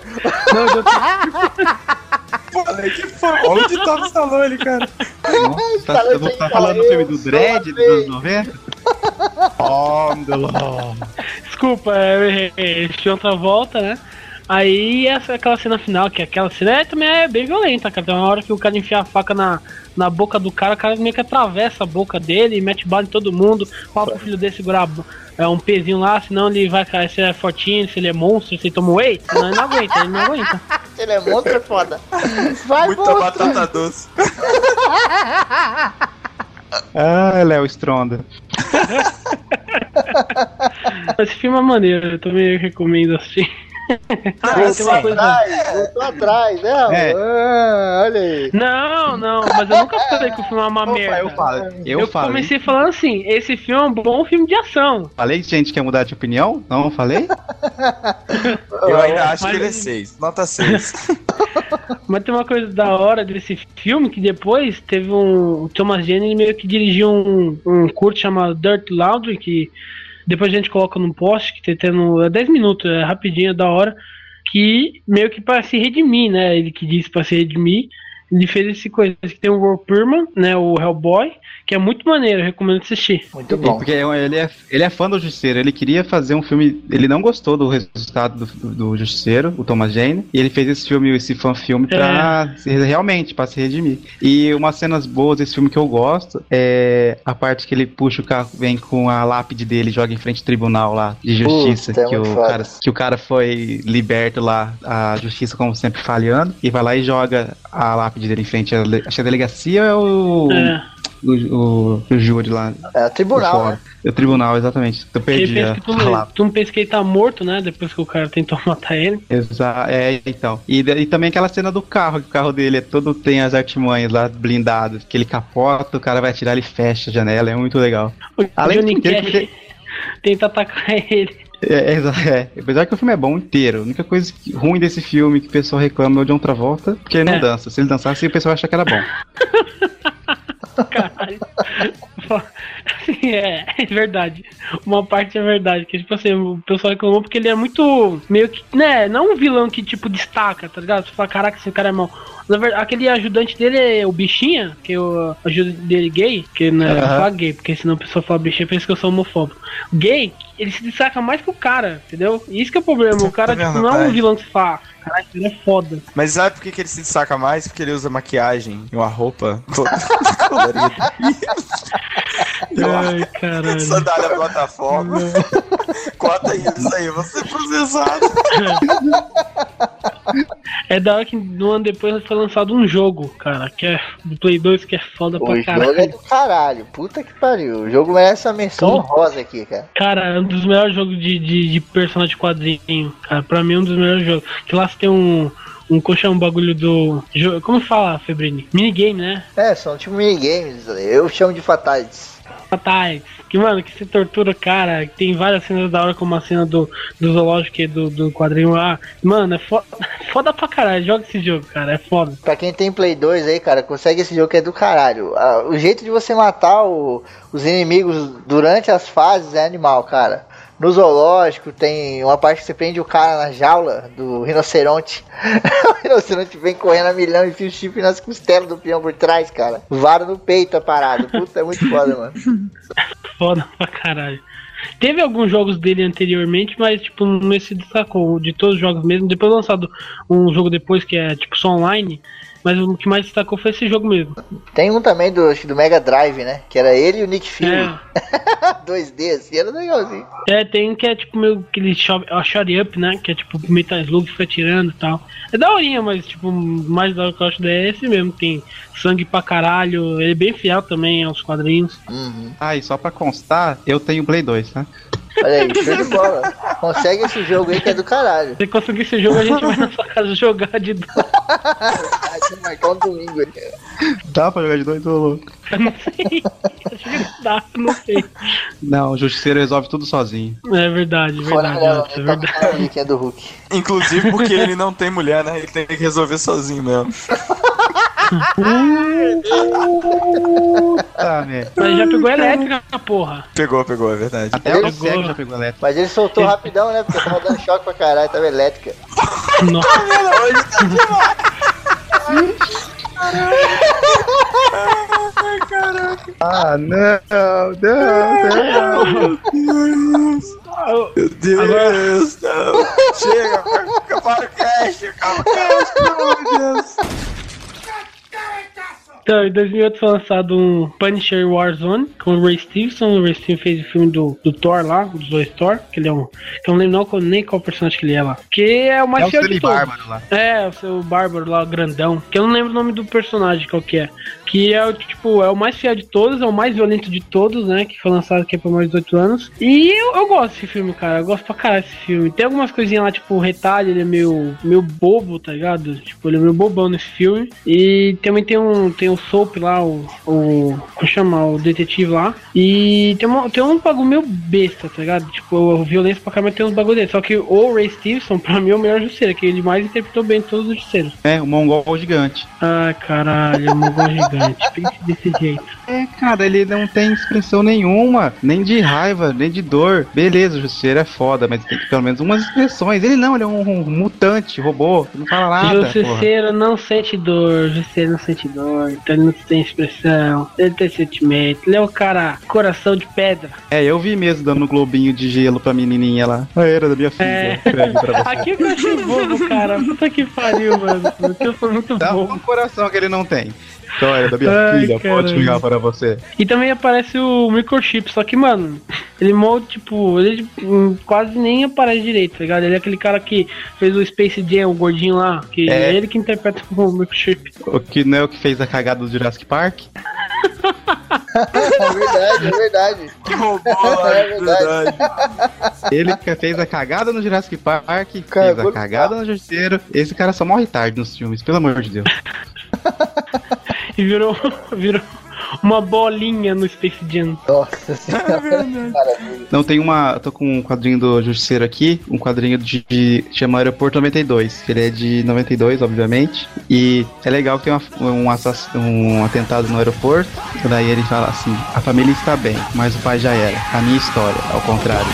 Não, de outra Falei que foi. Onde tava o Stallone, cara? Nossa, tá, sem tá falando do filme eu do Dredd dos anos 90? Oh, meu Deus. Desculpa, eu errei. Eles tinham outra volta, né? Aí essa aquela cena final, que aquela cena é, também é bem violenta, cara. Tem uma hora que o cara enfia a faca na, na boca do cara, o cara meio que atravessa a boca dele e mete bala em todo mundo. Fala pro filho dele segurar é, um pezinho lá, senão ele vai cair, se ele é fortinho, se ele é monstro, se ele toma whey, senão ele não aguenta, ele não aguenta. Ele é monstro, é foda. Vai, Muita monstro. batata doce. Ah, Léo Stronda. Esse filme é maneiro, eu também recomendo assim. Ah, Voltou tem uma coisa. atrás, voltou atrás, né? É. Ah, olha aí. Não, não, mas eu nunca falei que o filme é uma Opa, merda. eu falo. Eu, Eu falei. comecei falando assim, esse filme é um bom filme de ação. Falei que a gente quer mudar de opinião? Não, falei? Eu ainda acho Mas- que ele é 6. Nota 6. Mas tem uma coisa da hora desse filme que depois teve um. O Thomas Jane meio que dirigiu um, um curto chamado Dirt Laundry, que depois a gente coloca num post, que tem tendo é 10 minutos, é rapidinho, é da hora, que meio que para se redimir, né? Ele que disse para se redimir. Ele fez esse coisa que tem o Rob Perman, né? O Hellboy, que é muito maneiro, eu recomendo assistir. Muito bom. Porque ele é, ele é fã do Justiceiro, ele queria fazer um filme. Ele não gostou do resultado do, do, do Justiceiro, o Thomas Jane, e ele fez esse filme, esse fã-filme, pra se, realmente, pra se redimir. E umas cenas boas desse filme que eu gosto é a parte que ele puxa o carro, vem com a lápide dele, joga em frente ao tribunal lá de justiça, Puta, é que, muito o cara, que o cara foi liberto lá, a justiça, como sempre, falhando, e vai lá e joga a lápide dele em frente à. a delegacia é o. É. O, o, o júri lá. É o tribunal, né? É o tribunal, exatamente. Eu Ele perdi pensa a que tu, palavra. tu não pensa que ele tá morto, né? Depois que o cara tentou matar ele. Exa é, então. E, e também aquela cena do carro, que o carro dele é todo tem as artimanhas lá blindadas, que ele capota, o cara vai atirar, ele fecha a janela, é muito legal. O Além Johnny de Cash que- tenta atacar ele. É, é, exa- é. Apesar que o filme é bom inteiro. A única coisa que- ruim desse filme que o pessoal reclama é o John Travolta, porque ele não É. dança. Se ele dançasse, o pessoal acha que era bom. Caralho. Assim, é, é verdade. Uma parte é verdade. Que, tipo assim, o pessoal reclamou porque ele é muito. Meio que. Né? Não um vilão que, tipo, destaca, tá ligado? Você fala, caraca, esse cara é mau. Na verdade, aquele ajudante dele é o bichinha, que é o ajudante dele gay, que não é falar gay, porque senão a pessoa fala bichinha pensa que eu sou homofóbico. Gay, ele se destaca mais que o cara, entendeu? Isso que é o problema. O cara, Tá tipo, não é um vilão que fala, caralho, ele é foda. Mas sabe por que, que ele se destaca mais? Porque ele usa maquiagem e uma roupa colorida. E Ai, caralho. sandália plataforma. Corta isso aí, você é processado. É da hora que no ano depois foi lançado um jogo, cara, que é do Play 2, que é foda O pra jogo caralho. é do caralho. Puta que pariu. O jogo merece uma menção honrosa aqui, cara. Cara, é um dos melhores jogos de, de, de personagem quadrinho, cara. Pra mim é um dos melhores jogos. Que lá você tem um. Um coxa, um bagulho do. Como fala, Febrini? Minigame, né? É, são tipo minigames. Eu chamo de fatalities. Fatais. Que, mano, que se tortura cara. Tem várias cenas da hora, como a cena do, do zoológico e do, do quadrinho lá. Mano, é foda, foda pra caralho. Joga esse jogo, cara. É foda. Pra quem tem Play 2 aí, cara, consegue esse jogo que é do caralho. Ah, O jeito de você matar o- os inimigos durante as fases é animal, cara. No zoológico tem uma parte que você prende o cara na jaula do rinoceronte. o rinoceronte vem correndo a milhão e enfia o chifre nas costelas do peão por trás, cara. Vara no peito a parada. Puta, é muito foda, mano. Foda pra caralho. Teve alguns jogos dele anteriormente, mas tipo, não se destacou de todos os jogos mesmo. Depois lançado um jogo depois que é tipo só online, mas o que mais destacou foi esse jogo mesmo. Tem um também do, do Mega Drive, né? Que era ele e o Nick Fury. É, 2D, assim, era legalzinho. é, tem um que é tipo meio aquele shot, shot up, né? Que é tipo Metal Slug fica tirando e tal. É daorinha, mas tipo, mais da hora que eu acho daí é esse mesmo. Tem sangue pra caralho. Ele é bem fiel também aos quadrinhos. Uhum. Ah, e só pra constar, eu tenho Play 2, tá? Olha aí, show de bola. Consegue esse jogo aí que é do caralho. Se conseguir esse jogo, a gente vai na sua casa jogar de dois. Vai marcar um domingo ali. Dá pra jogar de dois, ô louco. Eu não sei. Acho que dá, não sei. Não, o Justiceiro resolve tudo sozinho. É verdade, Fora verdade, Alex, é? Tá verdade. que é do Hulk. Inclusive porque ele não tem mulher, né? Ele tem que resolver sozinho mesmo. Mas já pegou elétrica, porra. Pegou, pegou, é verdade. Até Ele o cego já pegou elétrico. Mas ele soltou rapidão, né? Porque tava dando choque pra caralho, tava elétrica. Nossa, Ah, não, não, não. Meu Deus, não. Chega, para o cast, acaba o cast, pelo amor de Deus. Então, em 2008 foi lançado um Punisher Warzone com o Ray Stevenson. O Ray Stevenson fez o filme do, do Thor lá, dos dois Thor, que ele é um. Que eu não lembro não nem qual personagem que ele é lá. Que é o mais É fiel de todos. Bárbaro lá. É, o seu Bárbaro lá, o grandão. Que eu não lembro o nome do personagem qual que é. Que é o tipo, é o mais fiel de todos, é o mais violento de todos, né? Que foi lançado aqui por mais de 18 anos. E eu, eu gosto desse filme, cara. Eu gosto pra caralho desse filme. Tem algumas coisinhas lá, tipo, o retalho, ele é meio, meio bobo, tá ligado? Tipo, ele é meio bobão nesse filme. E também tem um, tem o Soap lá, o. o como chama? O detetive lá. E tem, uma, tem um bagulho meio besta, tá ligado? Tipo, violência pra caramba tem uns bagulho dele. Só que o Ray Stevenson, pra mim, é o melhor Justiceiro, que ele mais interpretou bem todos os Justiceiros. É, o mongol gigante. Ai, caralho, o mongol gigante. Pense desse jeito. É, cara, ele não tem expressão nenhuma, nem de raiva, nem de dor. Beleza, o Justiceiro é foda, mas tem que pelo menos umas expressões. Ele não, ele é um, um mutante, robô, não fala nada. porra. Justiceiro não sente dor, Justiceiro não sente dor, então ele não tem expressão, ele tem sentimento, ele é o cara coração de pedra. É, eu vi mesmo dando um globinho de gelo pra menininha lá. Ah, era da minha filha. É. Pra você. Aqui eu achei bobo, cara. Puta que pariu, mano. Eu sou muito Dá bobo. um coração que ele não tem. Era da minha Ai, filha, pode caralho. ligar para você. E também aparece o microchip, só que, mano, ele molda, tipo, ele quase nem aparece direito, tá ligado? Ele é aquele cara que fez o Space Jam, o gordinho lá, que é, É. ele que interpreta o microchip. O que não é o que fez a cagada do Jurassic Park? É verdade, é verdade. Que roubou, É verdade. Ele que fez a cagada no Jurassic Park, fez Cagou a no cagada no Justiceiro. Esse cara só morre tarde nos filmes, pelo amor de Deus. E virou, virou uma bolinha no Space Jam. Nossa senhora. Maravilha. Não, tem uma. Eu tô com um quadrinho do Justiceiro aqui, um quadrinho de, de chama Aeroporto 92. Ele é de 92, obviamente. E é legal que tem uma- um, assass- um atentado no aeroporto. E daí ele fala assim: a família está bem, mas o pai já era. A minha história, ao contrário.